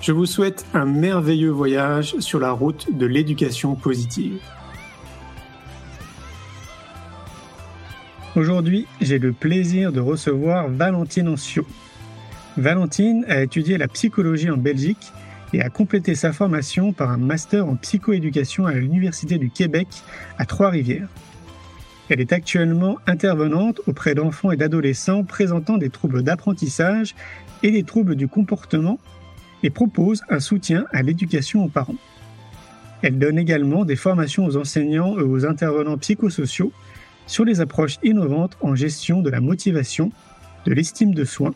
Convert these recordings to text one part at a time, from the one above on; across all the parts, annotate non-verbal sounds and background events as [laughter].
Je vous souhaite un merveilleux voyage sur la route de l'éducation positive. Aujourd'hui, j'ai le plaisir de recevoir Valentine Ancio. Valentine a étudié la psychologie en Belgique et a complété sa formation par un master en psychoéducation à l'Université du Québec à Trois-Rivières. Elle est actuellement intervenante auprès d'enfants et d'adolescents présentant des troubles d'apprentissage et des troubles du comportement et propose un soutien à l'éducation aux parents. Elle donne également des formations aux enseignants et aux intervenants psychosociaux sur les approches innovantes en gestion de la motivation, de l'estime de soi,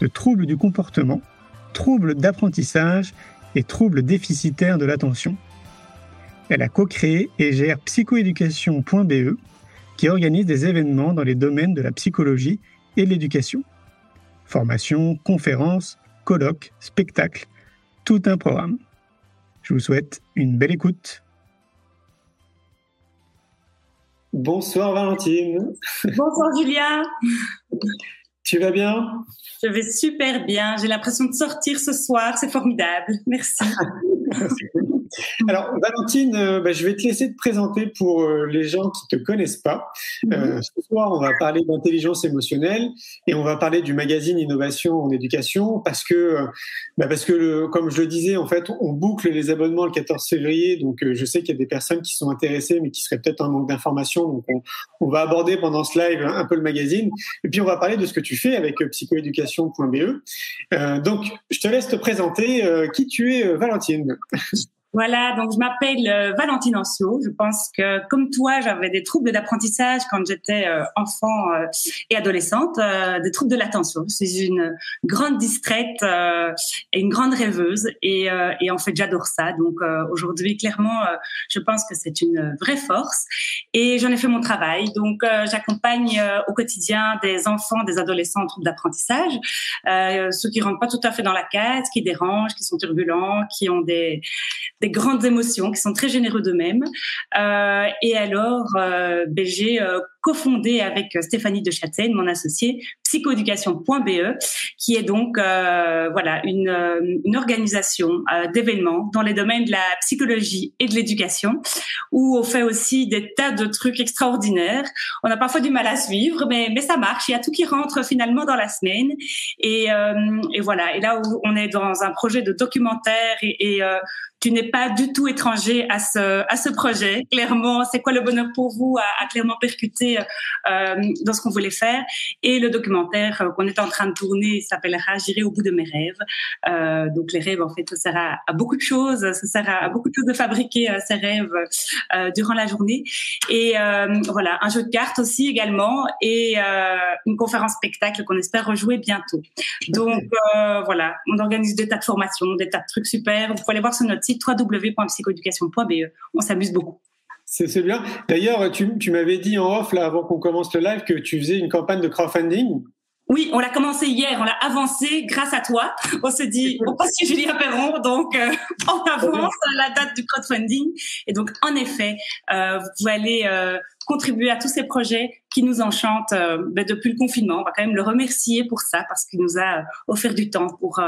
de troubles du comportement, troubles d'apprentissage et troubles déficitaires de l'attention. Elle a co-créé et gère psychoéducation.be qui organise des événements dans les domaines de la psychologie et de l'éducation. Formation, conférences, colloques, spectacles, tout un programme. Je vous souhaite une belle écoute. Bonsoir Valentine. Bonsoir Julia. Tu vas bien? Je vais super bien. J'ai l'impression de sortir ce soir. C'est formidable. Merci. [laughs] [laughs] Alors, Valentine, euh, bah, je vais te laisser te présenter pour euh, les gens qui te connaissent pas. Euh, mhm. ce soir, on va parler d'intelligence émotionnelle et on va parler du magazine Innovation en éducation parce que, bah, parce que le, comme je le disais, en fait, on boucle les abonnements le 14 février. Donc, je sais qu'il y a des personnes qui sont intéressées, mais qui seraient peut-être en manque d'informations. Donc, on, on, va aborder pendant ce live un peu le magazine. Et puis, on va parler de ce que tu fais avec psychoéducation.be. donc, je te laisse te présenter qui tu es, Valentine. [laughs] Voilà, donc je m'appelle euh, Valentine Ancio. Je pense que comme toi, j'avais des troubles d'apprentissage quand j'étais euh, enfant euh, et adolescente, des troubles de l'attention. Je suis une grande distraite et une grande rêveuse et, en fait j'adore ça. Donc aujourd'hui, clairement, je pense que c'est une vraie force et j'en ai fait mon travail. Donc j'accompagne au quotidien des enfants, des adolescents en troubles d'apprentissage, ceux qui rentrent pas tout à fait dans la case, qui dérangent, qui sont turbulents, qui ont des grandes émotions, qui sont très généreux d'eux-mêmes. Euh, et alors, euh, ben, j'ai euh, cofondé avec Stéphanie de Châtaigne, mon associée, psychoéducation.be, qui est donc euh, voilà une, euh, organisation euh, d'événements dans les domaines de la psychologie et de l'éducation, où on fait aussi des tas de trucs extraordinaires. On a parfois du mal à suivre, mais mais ça marche. Il y a tout qui rentre finalement dans la semaine. Et, et voilà. Et là où on est dans un projet de documentaire et, tu n'es pas du tout étranger à ce à ce projet. Clairement, c'est quoi le bonheur pour vous à, à clairement percuter dans ce qu'on voulait faire. Et le documentaire euh, qu'on est en train de tourner s'appellera J'irai au bout de mes rêves. Euh, donc les rêves, en fait, ça sert à, beaucoup de choses. Ça sert à, beaucoup de choses de fabriquer ces rêves durant la journée. Et voilà, un jeu de cartes aussi également et une conférence spectacle qu'on espère rejouer bientôt. Donc voilà, on organise des tas de formations, des tas de trucs super. Vous pouvez aller voir sur notre site www.psychoeducation.be. On s'amuse beaucoup. C'est bien. D'ailleurs, tu, tu m'avais dit en off, là, avant qu'on commence le live, que tu faisais une campagne de crowdfunding. Oui, on l'a commencé hier, on l'a avancé grâce à toi. On se dit, on passe sur Julien Perron, donc euh, on avance la date du crowdfunding. Et donc, en effet, euh, vous pouvez aller euh, contribuer à tous ces projets qui nous enchantent ben, depuis le confinement. On va quand même le remercier pour ça, parce qu'il nous a offert du temps pour,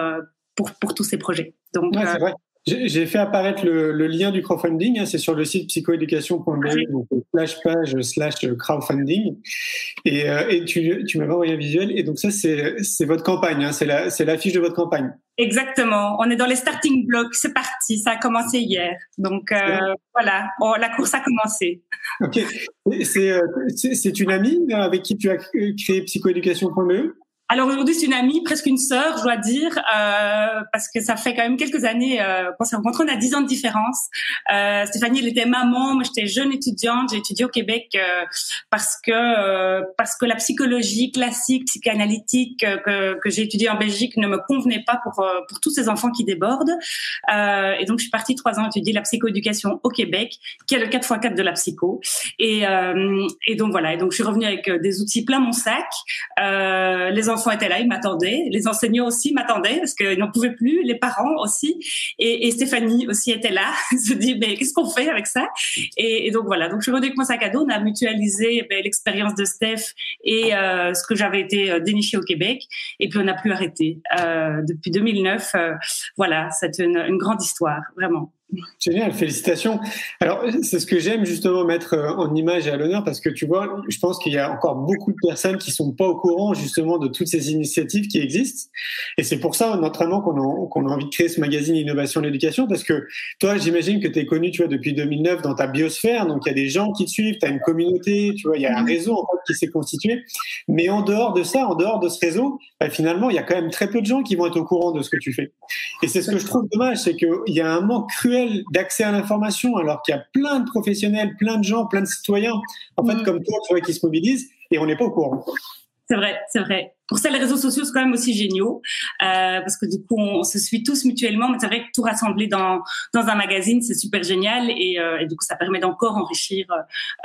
pour, pour tous ces projets. Donc, ouais, vrai. J'ai fait apparaître le, lien du crowdfunding, hein, c'est sur le site psychoéducation.be, donc slash page slash crowdfunding. Et, euh, et tu, tu m'avais envoyé un visuel, et donc ça, c'est votre campagne, hein, c'est la, l'affiche de votre campagne. Exactement. On est dans les starting blocks. C'est parti. Ça a commencé hier. Donc euh, voilà, oh, la course a commencé. Ok. C'est une amie avec qui tu as créé psychoéducation.be alors aujourd'hui, c'est une amie, presque une sœur, je dois dire, euh, parce que ça fait quand même quelques années euh, qu'on s'est rencontrés. On a dix ans de différence. Euh, Stéphanie, elle était maman, moi j'étais jeune étudiante. J'ai étudié au Québec euh, parce que euh, parce que la psychologie classique, psychanalytique euh, que, que j'ai étudiée en Belgique ne me convenait pas pour pour tous ces enfants qui débordent. et donc je suis partie trois ans étudier la psychoéducation au Québec, qui est le 4x4 de la psycho. Et et donc voilà. Et donc je suis revenue avec des outils plein mon sac. les enfants enfants étaient là, ils m'attendaient, les enseignants aussi m'attendaient parce qu'ils n'en pouvaient plus, les parents aussi, et, Stéphanie aussi était là, [laughs] se dit mais qu'est-ce qu'on fait avec ça? Et, donc voilà, donc je suis revenue avec mon sac à dos, on a mutualisé ben, l'expérience de Steph et euh, ce que j'avais été euh, déniché au Québec, et puis on n'a plus arrêté euh, depuis 2009. voilà, c'est une grande histoire, vraiment. Génial, félicitations. Alors, c'est ce que j'aime justement mettre euh, en image et à l'honneur parce que tu vois, je pense qu'il y a encore beaucoup de personnes qui sont pas au courant justement de toutes ces initiatives qui existent. Et c'est pour ça, notamment, qu'on a, qu'on a envie de créer ce magazine Innovation et l'éducation parce que toi, j'imagine que tu es connu, tu vois, depuis 2009 dans ta biosphère. Donc, il y a des gens qui te suivent, tu as une communauté, tu vois, il y a un réseau en fait, qui s'est constitué. Mais en dehors de ça, en dehors de ce réseau, bah, finalement, il y a quand même très peu de gens qui vont être au courant de ce que tu fais. Et c'est ce que je trouve dommage, c'est qu'il y a un manque cruel d'accès à l'information, alors qu'il y a plein de professionnels, plein de gens, plein de citoyens, en fait, mm. comme toi, tu vois, qui se mobilisent, et on n'est pas au courant. C'est vrai, c'est vrai pour ça, les réseaux sociaux, c'est quand même aussi géniaux, euh, parce que du coup, on, se suit tous mutuellement. Mais c'est vrai que tout rassembler dans, dans un magazine, c'est super génial. Et, euh, et, du coup, ça permet d'encore enrichir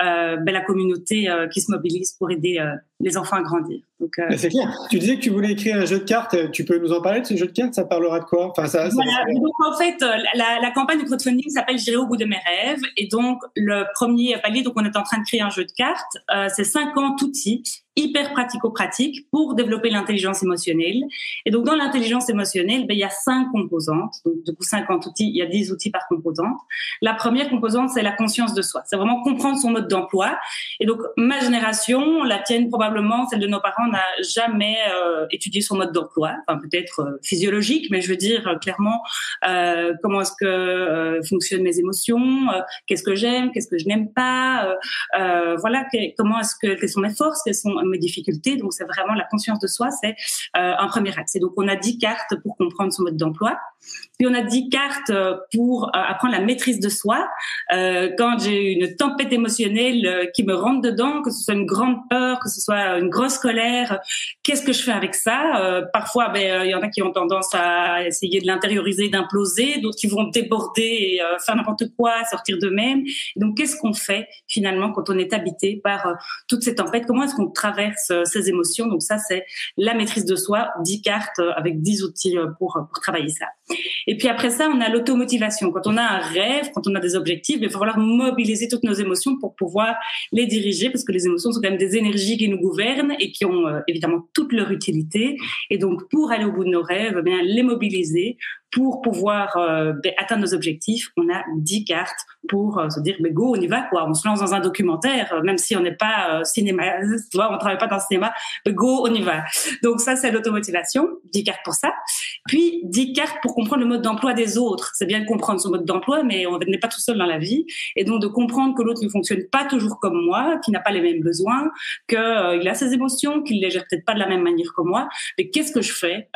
euh, ben, la communauté euh, qui se mobilise pour aider euh, les enfants à grandir. Donc, c'est clair. Tu disais que tu voulais écrire un jeu de cartes. Tu peux nous en parler de ce jeu de cartes? Ça parlera de quoi? Enfin, ça, voilà. Donc, en fait, la, la campagne de crowdfunding s'appelle J'irai au bout de mes rêves. Et donc, le premier palier, donc on est en train de créer un jeu de cartes. c'est 50 outils hyper pratico-pratiques pour développer développer l'intelligence émotionnelle. Et donc, dans l'intelligence émotionnelle, ben, il y a cinq composantes. Donc, du coup, 50 outils, il y a 10 outils par composante. La première composante, c'est la conscience de soi. C'est vraiment comprendre son mode d'emploi. Et donc, ma génération, la tienne probablement, celle de nos parents, n'a jamais euh, étudié son mode d'emploi. Enfin, peut-être euh, physiologique, mais je veux dire euh, clairement comment est-ce que fonctionnent mes émotions, qu'est-ce que j'aime, qu'est-ce que je n'aime pas, voilà, comment est-ce que quelles sont mes forces, quelles sont mes difficultés. Donc, c'est vraiment la conscience de soi, c'est euh, un premier axe. Et donc, on a 10 cartes pour comprendre son mode d'emploi. Puis, on a 10 cartes euh, pour euh, apprendre la maîtrise de soi. quand j'ai une tempête émotionnelle qui me rentre dedans, que ce soit une grande peur, que ce soit une grosse colère, qu'est-ce que je fais avec ça? Parfois, ben, il y en a qui ont tendance à essayer de l'intérioriser, d'imploser, d'autres qui vont déborder et faire n'importe quoi, sortir d'eux-mêmes. Donc, qu'est-ce qu'on fait finalement quand on est habité par toute cette tempête? Comment est-ce qu'on traverse ces émotions? Donc ça, c'est la maîtrise de soi, 10 cartes euh, avec 10 outils euh, pour, pour travailler ça. Et puis après ça, on a l'automotivation. Quand on a un rêve, quand on a des objectifs, il va falloir mobiliser toutes nos émotions pour pouvoir les diriger parce que les émotions sont quand même des énergies qui nous gouvernent et qui ont euh, évidemment toute leur utilité. Et donc, pour aller au bout de nos rêves, eh bien les mobiliser pour pouvoir euh, ben, atteindre nos objectifs, on a 10 cartes pour euh, se dire mais go, on y va quoi. On se lance dans un documentaire, euh, même si on n'est pas cinéma, [laughs] tu vois, on travaille pas dans le cinéma, mais go, on y va. Donc ça c'est l'automotivation, 10 cartes pour ça. Puis 10 cartes pour comprendre le mode d'emploi des autres. C'est bien de comprendre son mode d'emploi, mais on n'est pas tout seul dans la vie, et donc de comprendre que l'autre ne fonctionne pas toujours comme moi, qu'il n'a pas les mêmes besoins, qu'il a ses émotions, qu'il les gère peut-être pas de la même manière que moi. Mais qu'est-ce que je fais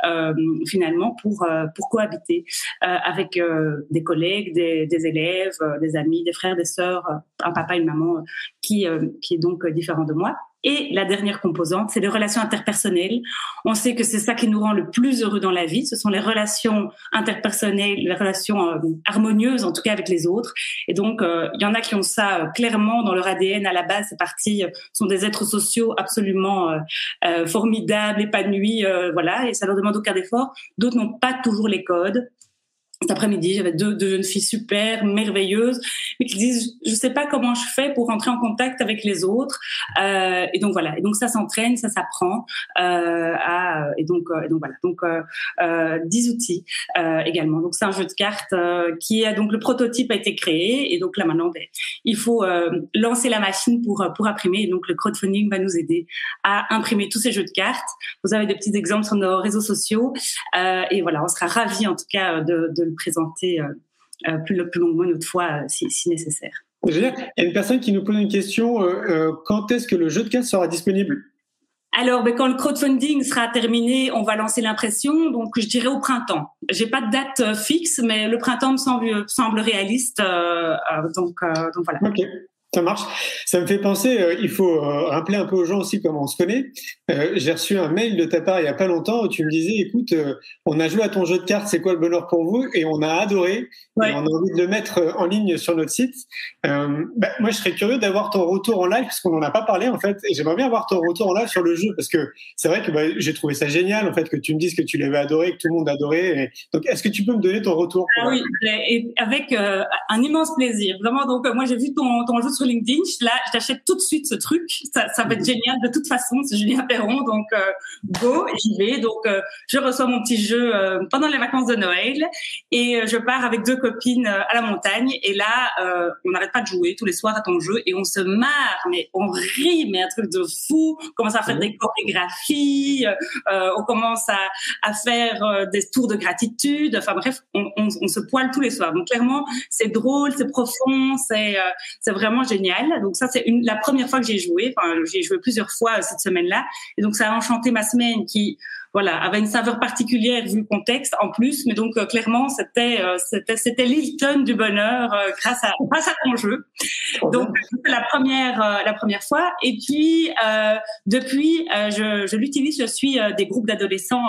finalement pour pour cohabiter? Euh, avec euh, des collègues, des, élèves, euh, des amis, des frères, des sœurs, un papa, une maman qui, qui est donc différent de moi. Et la dernière composante, c'est les relations interpersonnelles. On sait que c'est ça qui nous rend le plus heureux dans la vie. Ce sont les relations interpersonnelles, les relations harmonieuses, en tout cas avec les autres. Et donc, il y en a qui ont ça clairement dans leur ADN à la base. C'est parti, sont des êtres sociaux absolument formidables, épanouis, voilà. Et ça leur demande aucun effort. D'autres n'ont pas toujours les codes cet après-midi, j'avais deux, deux jeunes filles super, merveilleuses, mais qui disent, je sais pas comment je fais pour rentrer en contact avec les autres. Euh, et donc voilà. Et donc ça s'entraîne, ça s'apprend. Euh, à, et donc, euh, et donc voilà. Donc euh, euh, 10 outils euh, également. Donc c'est un jeu de cartes qui a donc le prototype a été créé et donc là maintenant, ben, il faut lancer la machine pour pour imprimer. Et donc le crowdfunding va nous aider à imprimer tous ces jeux de cartes. Vous avez des petits exemples sur nos réseaux sociaux et voilà, on sera ravis en tout cas de, de le présenter euh, euh, plus, plus longuement une autre fois euh, si, si nécessaire. Il y a une personne qui nous pose une question. quand est-ce que le jeu de cartes sera disponible? Alors, ben, quand le crowdfunding sera terminé, on va lancer l'impression. Donc, je dirais au printemps. J'ai pas de date fixe, mais le printemps me semble, semble réaliste. donc, donc voilà. Ça marche. Ça me fait penser, euh, il faut euh, rappeler un peu aux gens aussi comment on se connaît. Euh, j'ai reçu un mail de ta part il y a pas longtemps où tu me disais, écoute, on a joué à ton jeu de cartes, c'est quoi le bonheur pour vous? Et on a adoré. Et on a envie de le mettre en ligne sur notre site. Bah, moi, je serais curieux d'avoir ton retour en live parce qu'on n'en a pas parlé en fait. Et j'aimerais bien avoir ton retour en live sur le jeu parce que c'est vrai que bah, j'ai trouvé ça génial en fait que tu me dises que tu l'avais adoré, que tout le monde adorait. Donc, est-ce que tu peux me donner ton retour? Ah Oui, et avec un immense plaisir. Vraiment. Donc, moi, j'ai vu ton, ton jeu sur LinkedIn. Là, je t'achète tout de suite ce truc. Ça, va être génial. De toute façon, c'est Julien Perron. Donc, euh, go, j'y vais. Donc, euh, je reçois mon petit jeu euh, pendant les vacances de Noël et je pars avec deux copines à la montagne. Et là, on n'arrête pas de jouer tous les soirs à ton jeu et on se marre, mais on rit, mais un truc de fou. On commence à faire des chorégraphies. on commence à, faire des tours de gratitude. Enfin bref, on, on, on, se poile tous les soirs. Donc clairement, c'est drôle, c'est profond, c'est c'est vraiment génial. Donc ça, c'est la première fois que j'ai joué. Enfin, j'ai joué plusieurs fois cette semaine-là. Et donc ça a enchanté ma semaine qui voilà, avait une saveur particulière vu le contexte en plus, mais donc euh, clairement c'était euh, c'était c'était l'Hilton du bonheur euh, grâce à grâce à ton jeu. Donc la première la première fois et puis depuis je, je l'utilise, je suis des groupes d'adolescents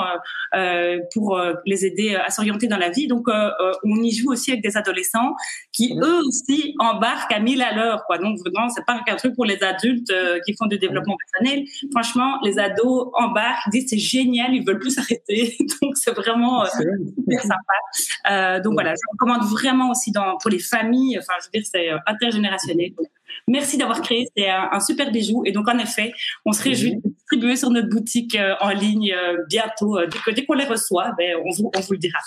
pour les aider à s'orienter dans la vie. Donc on y joue aussi avec des adolescents qui eux aussi embarquent à mille à l'heure quoi. Donc vraiment c'est pas qu'un truc pour les adultes qui font du développement personnel. Franchement, les ados embarquent, disent c'est génial ils veulent plus [laughs] s'arrêter. donc c'est vraiment euh, super sympa. Euh, donc voilà, je recommande vraiment aussi dans, pour les familles. Enfin, je veux dire, c'est euh, intergénérationnel. Merci d'avoir créé, c'est un, super bijou. Et donc en effet, on se réjouit de distribuer sur notre boutique en ligne bientôt. dès, qu'on les reçoit, ben, on, vous, le dira.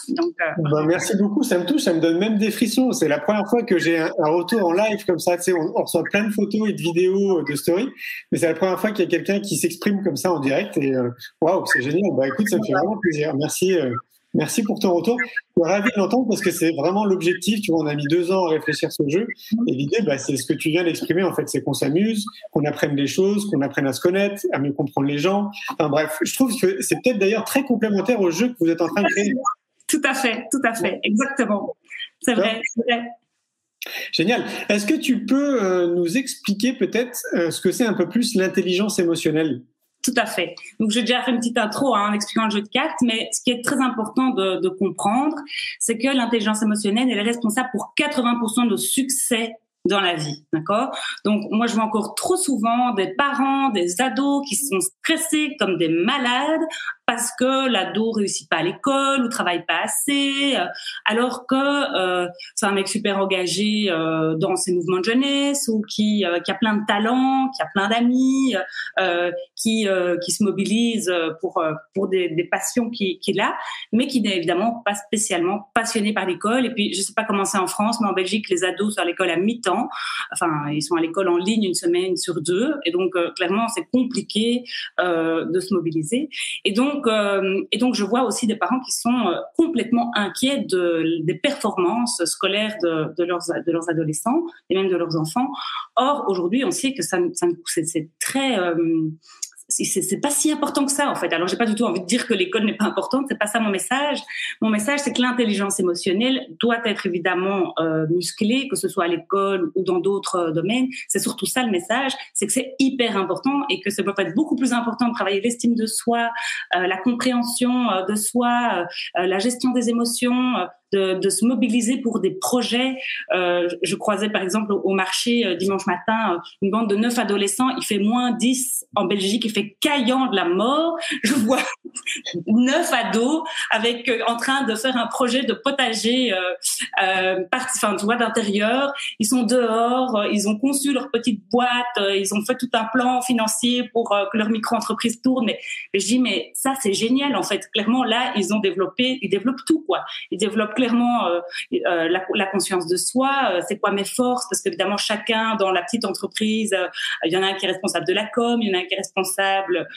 Ben, merci beaucoup, ça me touche, ça me donne même des frissons. C'est la première fois que j'ai un, retour en live comme ça. On, reçoit plein de photos et de vidéos de stories, mais c'est la première fois qu'il y a quelqu'un qui s'exprime comme ça en direct. Et waouh, c'est génial. Bah, écoute, ça me fait vraiment plaisir. Merci, euh, merci pour ton retour. Je suis ravi de l'entendre parce que c'est vraiment l'objectif. Tu vois, on a mis deux ans à réfléchir sur le jeu. Et l'idée, bah, c'est ce que tu viens d'exprimer, en fait. C'est qu'on s'amuse, qu'on apprenne des choses, qu'on apprenne à se connaître, à mieux comprendre les gens. Enfin, bref, je trouve que c'est peut-être d'ailleurs très complémentaire au jeu que vous êtes en train de créer. Tout à fait, tout à fait. Exactement. C'est vrai, c'est vrai. Génial. Est-ce que tu peux euh, nous expliquer peut-être euh, ce que c'est un peu plus l'intelligence émotionnelle? Tout à fait. Donc, j'ai déjà fait une petite intro hein, en expliquant le jeu de cartes, mais ce qui est très important de, de comprendre, c'est que l'intelligence émotionnelle elle est responsable pour 80% de succès dans la vie, d'accord? Donc moi je vois encore trop souvent des parents, des ados qui sont stressés comme des malades parce que l'ado réussit pas à l'école ou travaille pas assez, euh, alors que euh, c'est un mec super engagé euh, dans ses mouvements de jeunesse ou qui, a plein de talents, qui a plein d'amis, qui qui se mobilise pour pour des, des passions qu'il qui a, mais qui n'est évidemment pas spécialement passionné par l'école. Et puis je sais pas comment c'est en France, mais en Belgique les ados sont à l'école à mi-temps, enfin ils sont à l'école en ligne une semaine sur deux, et donc clairement c'est compliqué de se mobiliser. Et donc euh, et donc, je vois aussi des parents qui sont euh, complètement inquiets de, des performances scolaires de, leurs, adolescents et même de leurs enfants. Or, aujourd'hui, on sait que ça c'est très euh, c'est pas si important que ça en fait. Alors j'ai pas du tout envie de dire que l'école n'est pas importante, c'est pas ça mon message. Mon message c'est que l'intelligence émotionnelle doit être évidemment euh, musclée, que ce soit à l'école ou dans d'autres euh, domaines. C'est surtout ça le message, c'est que c'est hyper important et que c'est peut être beaucoup plus important de travailler l'estime de soi, euh, la compréhension euh, de soi, la gestion des émotions de, de, se mobiliser pour des projets. Euh, je croisais par exemple au marché euh, dimanche matin euh, une bande de neuf adolescents. Il fait moins 10 en Belgique. Il fait caillant de la mort. Je vois [laughs] neuf ados avec en train de faire un projet de potager, euh, enfin tu vois d'intérieur. Ils sont dehors. Ils ont conçu leur petite boîte. Ils ont fait tout un plan financier pour que leur micro-entreprise tourne. Mais je dis mais ça c'est génial en fait. Clairement là ils ont développé, ils développent tout quoi. Ils développent clairement euh, euh, la, la, conscience de soi. Euh, c'est quoi mes forces? Parce qu'évidemment chacun dans la petite entreprise, il y en a un qui est responsable de la com, il y en a un qui est responsable,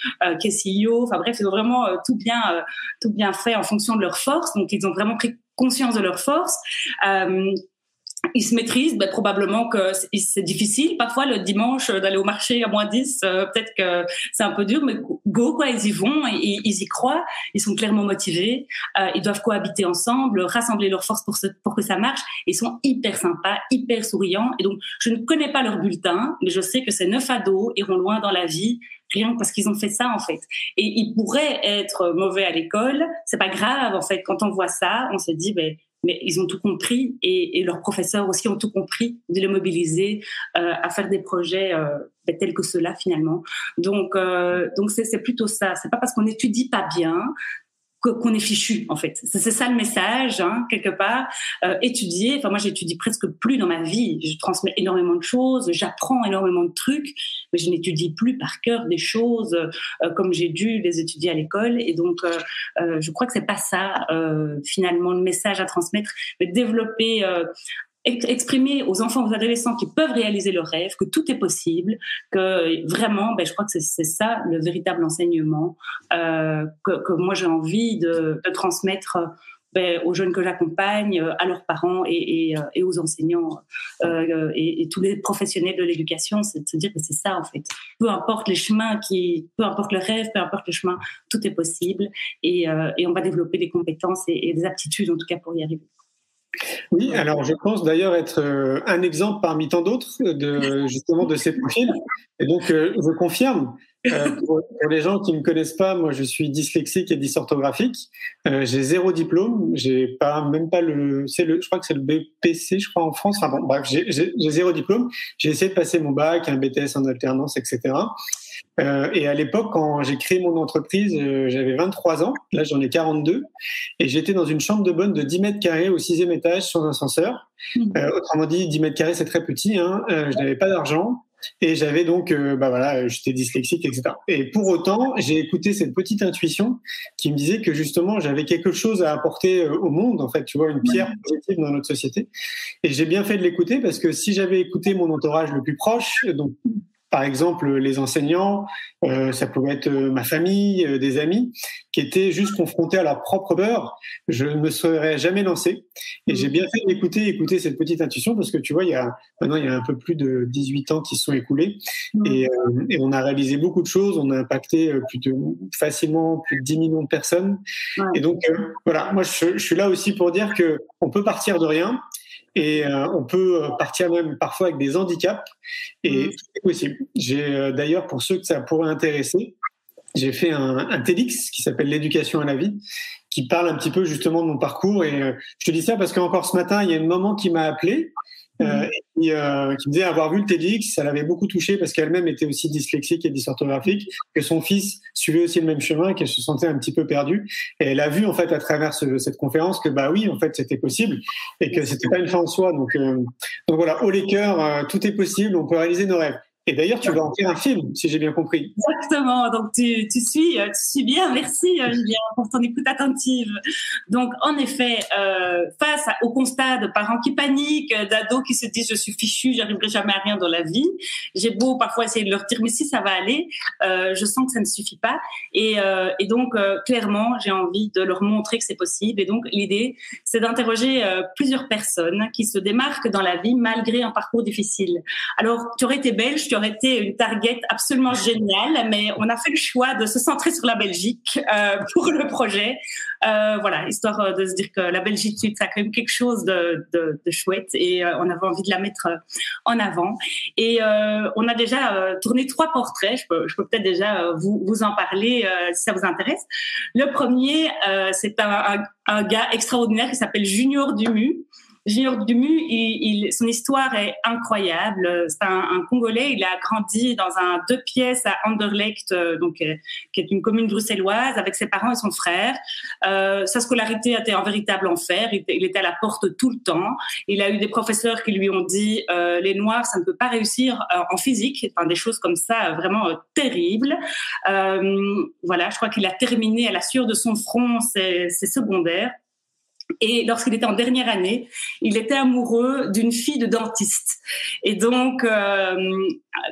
qui est CEO. Enfin bref, ils ont vraiment tout bien tout bien fait en fonction de leurs forces. Donc ils ont vraiment pris conscience de leurs forces ils se maîtrisent, ben, probablement que c'est difficile parfois le dimanche euh, d'aller au marché à moins 10, euh, peut-être que c'est un peu dur, mais go quoi, ils y vont, ils y croient, ils sont clairement motivés, euh, ils doivent cohabiter ensemble, rassembler leurs forces pour, pour que ça marche, ils sont hyper sympas, hyper souriants, et donc je ne connais pas leur bulletin, mais je sais que ces neuf ados iront loin dans la vie, rien parce qu'ils ont fait ça en fait. Et ils pourraient être mauvais à l'école, c'est pas grave en fait. Quand on voit ça, on se dit ben mais ils ont tout compris et, leurs professeurs aussi ont tout compris de les mobiliser euh, à faire des projets euh, ben, tels que ceux-là finalement. Donc, euh, donc c'est plutôt ça. C'est pas parce qu'on n'étudie pas bien qu'on est fichu en fait. C'est ça le message hein, quelque part. Euh, étudier. Enfin moi j'étudie presque plus dans ma vie. Je transmets énormément de choses, j'apprends énormément de trucs, mais je n'étudie plus par cœur des choses euh, comme j'ai dû les étudier à l'école. Et donc euh, euh je crois que c'est pas ça euh, finalement le message à transmettre, mais développer exprimer aux enfants, aux adolescents qui peuvent réaliser leurs rêves, que tout est possible, que vraiment, ben, je crois que c'est ça le véritable enseignement euh, que, moi j'ai envie de, transmettre ben, aux jeunes que j'accompagne, à leurs parents et, et aux enseignants euh, et, tous les professionnels de l'éducation, c'est de se dire que c'est ça en fait. Peu importe les chemins qui, peu importe le rêve, peu importe le chemin, tout est possible et, euh, on va développer des compétences et des aptitudes en tout cas pour y arriver. Oui, alors je pense d'ailleurs être euh, un exemple parmi tant d'autres de justement de ces profils. Et donc euh, je confirme. Euh, pour, les gens qui ne me connaissent pas, moi je suis dyslexique et dysorthographique. j'ai zéro diplôme. J'ai pas même pas le, c'est le, je crois que c'est le BPC, je crois en France. Enfin bon, bref, j'ai zéro diplôme. J'ai essayé de passer mon bac, un BTS en alternance, etc. Euh, et à l'époque, quand j'ai créé mon entreprise, euh, j'avais 23 ans. Là, j'en ai 42. Et j'étais dans une chambre de bonne de 10 mètres carrés au sixième étage sans ascenseur. Mmh. Euh, autrement dit, 10 mètres carrés, c'est très petit. Hein. Je n'avais pas d'argent. Et j'avais donc, euh, bah voilà, j'étais dyslexique, etc. Et pour autant, j'ai écouté cette petite intuition qui me disait que justement, j'avais quelque chose à apporter au monde, en fait, tu vois, une pierre positive dans notre société. Et j'ai bien fait de l'écouter parce que si j'avais écouté mon entourage le plus proche, donc par exemple les enseignants, euh, ça pouvait être euh, ma famille, euh, des amis, qui étaient juste confrontés à leur propre peur. Je ne me serais jamais lancé. Et j'ai bien fait d'écouter, écouter cette petite intuition, parce que tu vois, il y a maintenant il y a un peu plus de 18 ans qui se sont écoulés, et, et, on a réalisé beaucoup de choses. On a impacté plus de facilement plus de 10 millions de personnes. Et donc voilà, moi je, je suis là aussi pour dire que on peut partir de rien et euh, on peut euh, partir même parfois avec des handicaps. Et tout est possible. J'ai euh, d'ailleurs pour ceux que ça pourrait intéresser, j'ai fait un, un TEDx qui s'appelle l'éducation à la vie, qui parle un petit peu justement de mon parcours. Et je te dis ça parce qu'encore ce matin il y a une maman qui m'a appelé euh, et, euh, qui me disait avoir vu le TEDx, ça l'avait beaucoup touché parce qu'elle-même était aussi dyslexique et dysorthographique, que son fils suivait aussi le même chemin, qu'elle se sentait un petit peu perdue. Et elle a vu en fait à travers ce, cette conférence que bah oui, en fait, c'était possible et que c'était pas une fin en soi. Donc, euh, donc voilà, haut les cœurs, euh, tout est possible, on peut réaliser nos rêves. Et d'ailleurs, tu vas en faire un film, si j'ai bien compris. Exactement. Donc, tu, tu suis, euh, tu suis bien. Merci, euh, Julien, pour ton écoute attentive. Donc, en effet, euh, face au constat de parents qui paniquent, d'ados qui se disent je suis fichu, j'arriverai jamais à rien dans la vie. J'ai beau parfois essayer de leur dire mais si ça va aller, euh, je sens que ça ne suffit pas. Et, euh, et donc, clairement, j'ai envie de leur montrer que c'est possible. Et donc, l'idée, c'est d'interroger plusieurs personnes qui se démarquent dans la vie malgré un parcours difficile. Alors, tu aurais été belge, aurait été une target absolument géniale, mais on a fait le choix de se centrer sur la Belgique euh, pour le projet. Euh, voilà, histoire de se dire que la Belgique, ça a quand même quelque chose de, chouette et euh, on avait envie de la mettre en avant. Et euh, on a déjà tourné trois portraits. Je peux, peut-être déjà vous, en parler si ça vous intéresse. Le premier, c'est un, gars extraordinaire qui s'appelle Junior Dumu. Junior Dumu, il, il, son histoire est incroyable. C'est un, un, Congolais. Il a grandi dans un deux pièces à Anderlecht, euh, donc euh, qui est une commune bruxelloise, avec ses parents et son frère. Euh, sa scolarité a été un véritable enfer. Il, il, était à la porte tout le temps. Il a eu des professeurs qui lui ont dit euh, les Noirs, ça ne peut pas réussir euh, en physique. Enfin, des choses comme ça, vraiment terribles. voilà, je crois qu'il a terminé à la sueur de son front ses, ses secondaires. Et lorsqu'il était en dernière année, il était amoureux d'une fille de dentiste. Et donc, euh,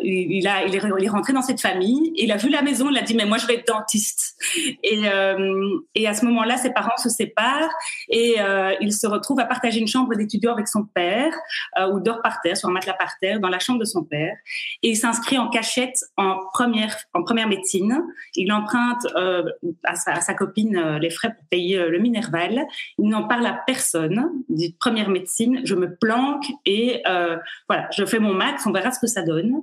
il, il, est, rentré dans cette famille. il a vu la maison. Il a dit mais moi je vais être dentiste. Et, euh, à ce moment-là, ses parents se séparent et euh, il se retrouve à partager une chambre d'étudiant avec son père, euh, ou dort par terre sur un matelas par terre dans la chambre de son père. Et il s'inscrit en cachette en première en première médecine. Il emprunte à sa, copine les frais pour payer le Minerval. Il parle à personne. Dit première médecine, je me planque et voilà, je fais mon max. On verra ce que ça donne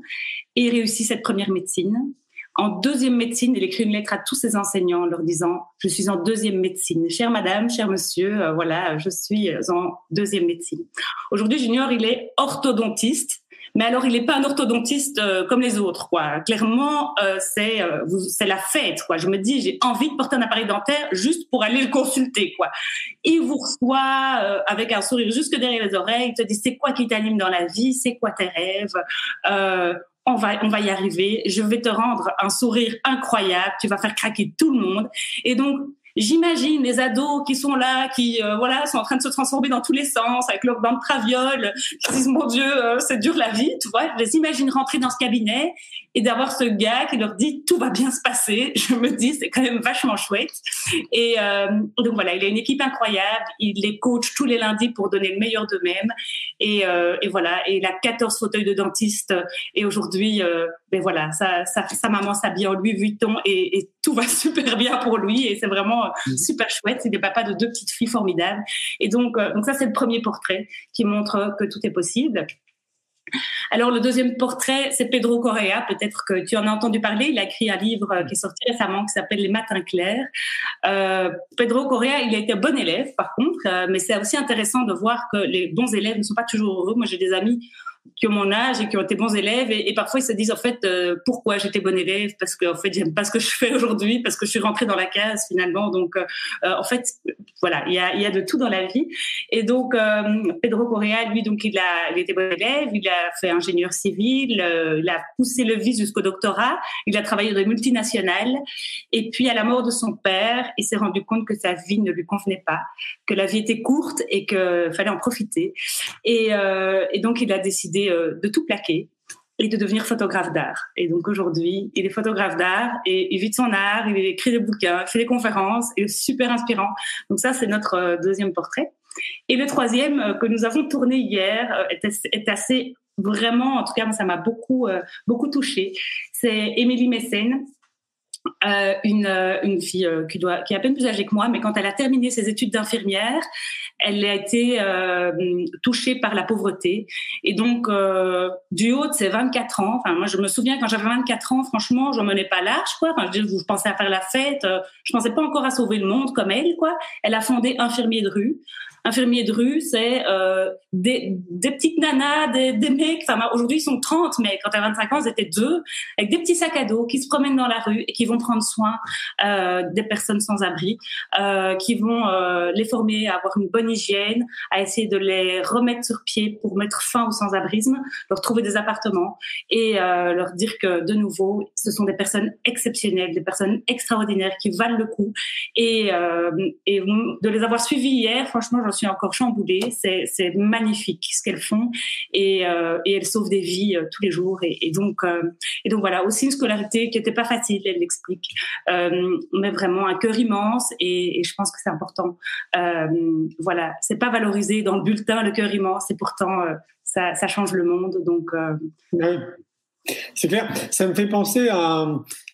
et il réussit cette première médecine. En deuxième médecine, il écrit une lettre à tous ses enseignants en leur disant Je suis en deuxième médecine. Chère madame, cher monsieur, euh, voilà, je suis en deuxième médecine. Aujourd'hui, Junior, il est orthodontiste. Mais alors, il n'est pas un orthodontiste euh, comme les autres, quoi. Clairement, euh, c'est euh, c'est la fête, quoi. Je me dis, j'ai envie de porter un appareil dentaire juste pour aller le consulter, quoi. Il vous reçoit euh, avec un sourire jusque derrière les oreilles, il te dit c'est quoi qui t'anime dans la vie, c'est quoi tes rêves, on va, on va y arriver. Je vais te rendre un sourire incroyable. Tu vas faire craquer tout le monde. Et donc, J'imagine les ados qui sont là, qui euh, voilà, sont en train de se transformer dans tous les sens avec leur bande traviole, qui disent mon Dieu, euh, c'est dur la vie, tu vois. Je les imagine rentrer dans ce cabinet et d'avoir ce gars qui leur dit tout va bien se passer. [laughs] Je me dis c'est quand même vachement chouette. Et euh, donc voilà, il a une équipe incroyable. Il les coach tous les lundis pour donner le meilleur d'eux-mêmes. Et, euh, voilà, il a 14 fauteuils de dentiste. Et aujourd'hui, ben voilà, sa maman s'habille en Louis Vuitton et, et, tout va [laughs] super bien pour lui. Et c'est vraiment mmh. super chouette. C'est le papa de deux petites filles formidables. Et donc, euh, donc ça c'est le premier portrait qui montre que tout est possible. Alors le deuxième portrait, c'est Pedro Correa. Peut-être que tu en as entendu parler. Il a écrit un livre euh, qui est sorti récemment qui s'appelle Les Matins clairs. Euh, Pedro Correa, il a été bon élève par contre, euh, mais c'est aussi intéressant de voir que les bons élèves ne sont pas toujours heureux. Moi, j'ai des amis qui ont mon âge et qui ont été bons élèves. Et, parfois ils se disent en fait euh, pourquoi j'étais bon élève? Parce que en fait j'aime pas ce que je fais aujourd'hui parce que je suis rentrée dans la case finalement. Donc euh, euh en fait voilà il y a, y a de tout dans la vie. Et donc Pedro Correa lui donc il a il était bon élève. Il a fait ingénieur civil il a poussé le vice jusqu'au doctorat. Il a travaillé dans les multinationales. Et puis à la mort de son père il s'est rendu compte que sa vie ne lui convenait pas que la vie était courte et que fallait en profiter. Et donc il a décidé euh, de tout plaquer et de devenir photographe d'art. Et donc aujourd'hui, il est photographe d'art et il vit de son art, il écrit des bouquins, fait des conférences, il est super inspirant. Donc ça, c'est notre euh, deuxième portrait. Et le troisième euh, que nous avons tourné hier est assez, vraiment, en tout cas, ça m'a beaucoup, beaucoup touché. C'est Émilie Mécène, euh, une, une fille euh, qui, doit, qui est à peine plus âgée que moi, mais quand elle a terminé ses études d'infirmière, elle a été euh, touchée par la pauvreté. Et donc, euh, du haut de ses 24 ans, enfin, moi, je me souviens quand j'avais 24 ans, franchement, je menais pas large, quoi. Enfin, je, je pensais à faire la fête, euh, je pensais pas encore à sauver le monde comme elle, quoi. Elle a fondé Infirmier de rue. Infirmier de rue, c'est euh, des, petites nanas, des, mecs, aujourd'hui ils sont 30, mais quand à 25 ans ils étaient deux, avec des petits sacs à dos qui se promènent dans la rue et qui vont prendre soin euh, des personnes sans abri, euh, qui vont les former à avoir une bonne hygiène, à essayer de les remettre sur pied pour mettre fin au sans-abrisme, leur trouver des appartements et leur dire que de nouveau ce sont des personnes exceptionnelles, des personnes extraordinaires qui valent le coup. Et, de les avoir suivies hier, franchement j'en encore chamboulée. C'est magnifique ce qu'elles font et, euh, elles sauvent des vies euh, tous les jours. Et, et donc, euh, et donc voilà, aussi une scolarité qui n'était pas facile, elle l'explique, mais vraiment un cœur immense et, je pense que c'est important. Voilà, c'est pas valorisé dans le bulletin le cœur immense et pourtant ça, change le monde. Donc. C'est clair. Ça me fait penser à.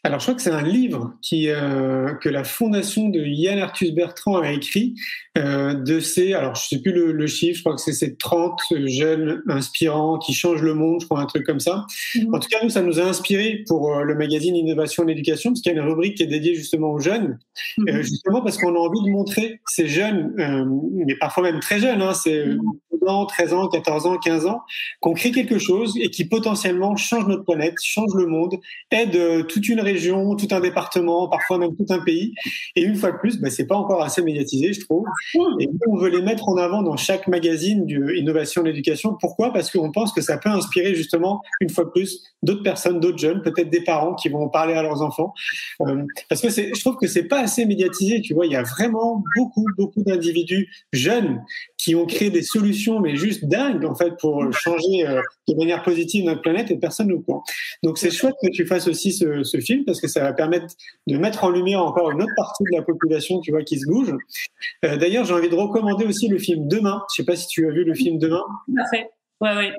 Alors, je crois que c'est un livre qui, euh, que la fondation de Yann Arthus Bertrand a écrit euh, de ces. Alors, je sais plus le, chiffre, je crois que c'est ces 30 jeunes inspirants qui changent le monde, je crois, un truc comme ça. Mhm. En tout cas, nous, ça nous a inspiré pour euh, le magazine Innovation et l'éducation, parce qu'il y a une rubrique qui est dédiée justement aux jeunes, mhm. justement parce qu'on a envie de montrer ces jeunes, mais parfois même très jeunes, hein, c'est 12 ans, 13 ans, 14 ans, 15 ans, qu'on crée quelque chose et qui potentiellement change notre planète, change le monde, aide toute une région, tout un département, parfois même tout un pays. Et une fois de plus, bah, c'est pas encore assez médiatisé, je trouve. Et nous, on veut les mettre en avant dans chaque magazine d'innovation de l'éducation. Pourquoi? Parce qu'on pense que ça peut inspirer justement, une fois de plus, d'autres personnes, d'autres jeunes, peut-être des parents qui vont parler à leurs enfants. Euh, parce que je trouve que c'est pas assez médiatisé. Tu vois, il y a vraiment beaucoup, beaucoup d'individus jeunes qui ont créé des solutions, mais juste dingues, en fait, pour changer euh, de manière positive notre planète et personne ne croit. Donc c'est chouette que tu fasses aussi ce, ce, film parce que ça va permettre de mettre en lumière encore une autre partie de la population, tu vois, qui se bouge. Euh, D'ailleurs, j'ai envie de recommander aussi le film Demain. Je sais pas si tu as vu le film Demain. Parfait. Ouais, ouais.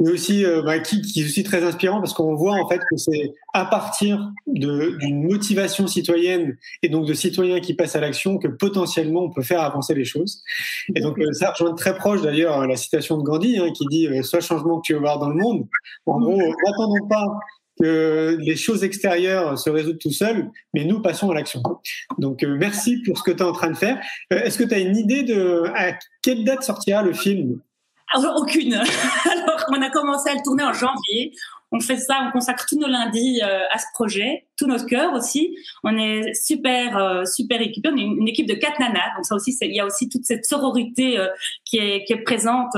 mais aussi euh, bah, qui, qui, est aussi très inspirant parce qu'on voit en fait que c'est à partir d'une motivation citoyenne et donc de citoyens qui passent à l'action que potentiellement on peut faire avancer les choses. Et donc euh, ça rejoint très proche d'ailleurs la citation de Gandhi hein, qui dit euh, "Sois changement que tu veux voir dans le monde". En gros, n'attendons pas les choses extérieures se résoudent tout seuls, mais nous passons à l'action. Donc merci pour ce que tu es en train de faire. Est-ce que tu as une idée de à quelle date sortira le film? Aucune. [laughs] Alors, on a commencé à le tourner en janvier. On fait ça, on consacre tous nos lundis euh, à ce projet, tout notre cœur aussi. On est super, euh, super équipés. On est une, équipe de quatre nanas. Donc ça aussi, il y a aussi toute cette sororité euh, qui est présente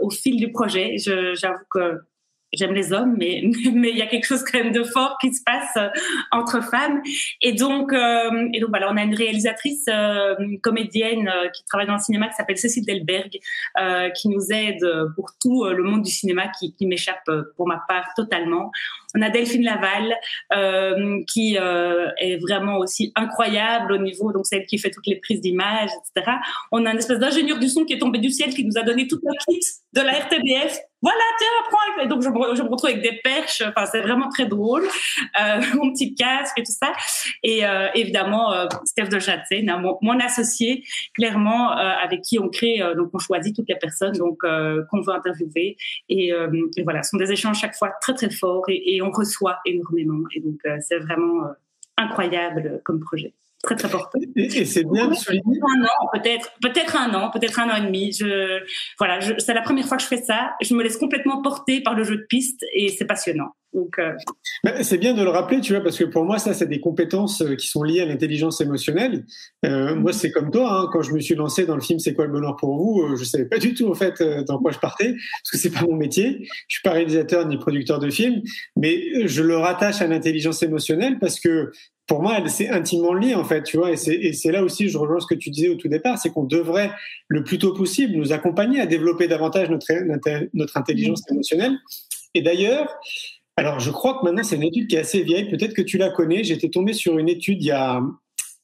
au fil du projet. J'avoue que j'aime les hommes, mais [laughs] mais il y a quelque chose quand même de fort qui se passe euh, entre femmes. Et donc euh, et donc voilà, on a une réalisatrice euh, comédienne qui travaille dans le cinéma qui s'appelle Cécile Delberg, qui nous aide pour tout le monde du cinéma qui, qui m'échappe pour ma part totalement. On a Delphine Laval euh, qui euh, est vraiment aussi incroyable au niveau, donc celle qui fait toutes les prises d'images, etc. On a une espèce d'ingénieur du son qui est tombé du ciel, qui nous a donné toute la kit de la RTBF. Voilà, tiens, prends. Et donc je me, je me, retrouve avec des perches. Enfin, c'est vraiment très drôle. Euh, [laughs] mon petit casque et tout ça. Et euh, évidemment, euh, Steph de Châtain, hein, mon, mon, associé, clairement, euh, avec qui on crée, euh, donc on choisit toutes les personnes donc qu'on veut interviewer. Et, et, voilà, ce sont des échanges chaque fois très très forts et, et on reçoit énormément. Et donc, euh, c'est vraiment euh, incroyable comme projet. Très, très important. Et, c'est bien de souligner. Un an, peut-être, peut-être un an, peut-être un an et demi. Je, voilà, c'est la première fois que je fais ça. Je me laisse complètement porter par le jeu de piste et c'est passionnant. Donc, euh... c'est bien de le rappeler, tu vois, parce que pour moi, ça, c'est des compétences euh, qui sont liées à l'intelligence émotionnelle. Euh, moi, c'est comme toi, hein, quand je me suis lancé dans le film C'est quoi le bonheur pour vous, je savais pas du tout, en fait, dans quoi je partais, parce que c'est pas mon métier. Je suis pas réalisateur ni producteur de film, mais je le rattache à l'intelligence émotionnelle parce que pour moi, c'est intimement lié, en fait, tu vois, et c'est là aussi, je rejoins ce que tu disais au tout départ, c'est qu'on devrait, le plus tôt possible, nous accompagner à développer davantage notre, notre intelligence émotionnelle. Et d'ailleurs, alors, je crois que maintenant, c'est une étude qui est assez vieille. Peut-être que tu la connais. J'étais tombé sur une étude il y a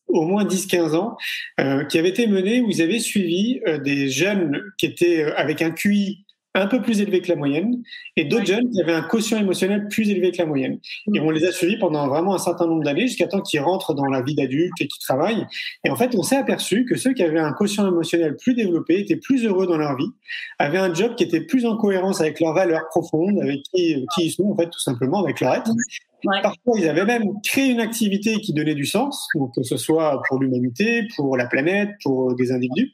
au moins 10-15 ans euh, qui avait été menée où ils avaient suivi euh, des jeunes qui étaient euh, avec un QI un peu plus élevé que la moyenne, et d'autres jeunes qui avaient un quotient émotionnel plus élevé que la moyenne. Et on les a suivis pendant vraiment un certain nombre d'années, jusqu'à temps qu'ils rentrent dans la vie d'adulte et qu'ils travaillent. Et en fait, on s'est aperçu que ceux qui avaient un quotient émotionnel plus développé étaient plus heureux dans leur vie, avaient un job qui était plus en cohérence avec leurs valeurs profondes, avec qui, qui ils sont, en fait, tout simplement, avec leur être. Parfois, ils avaient même créé une activité qui donnait du sens, donc que ce soit pour l'humanité, pour la planète, pour des individus.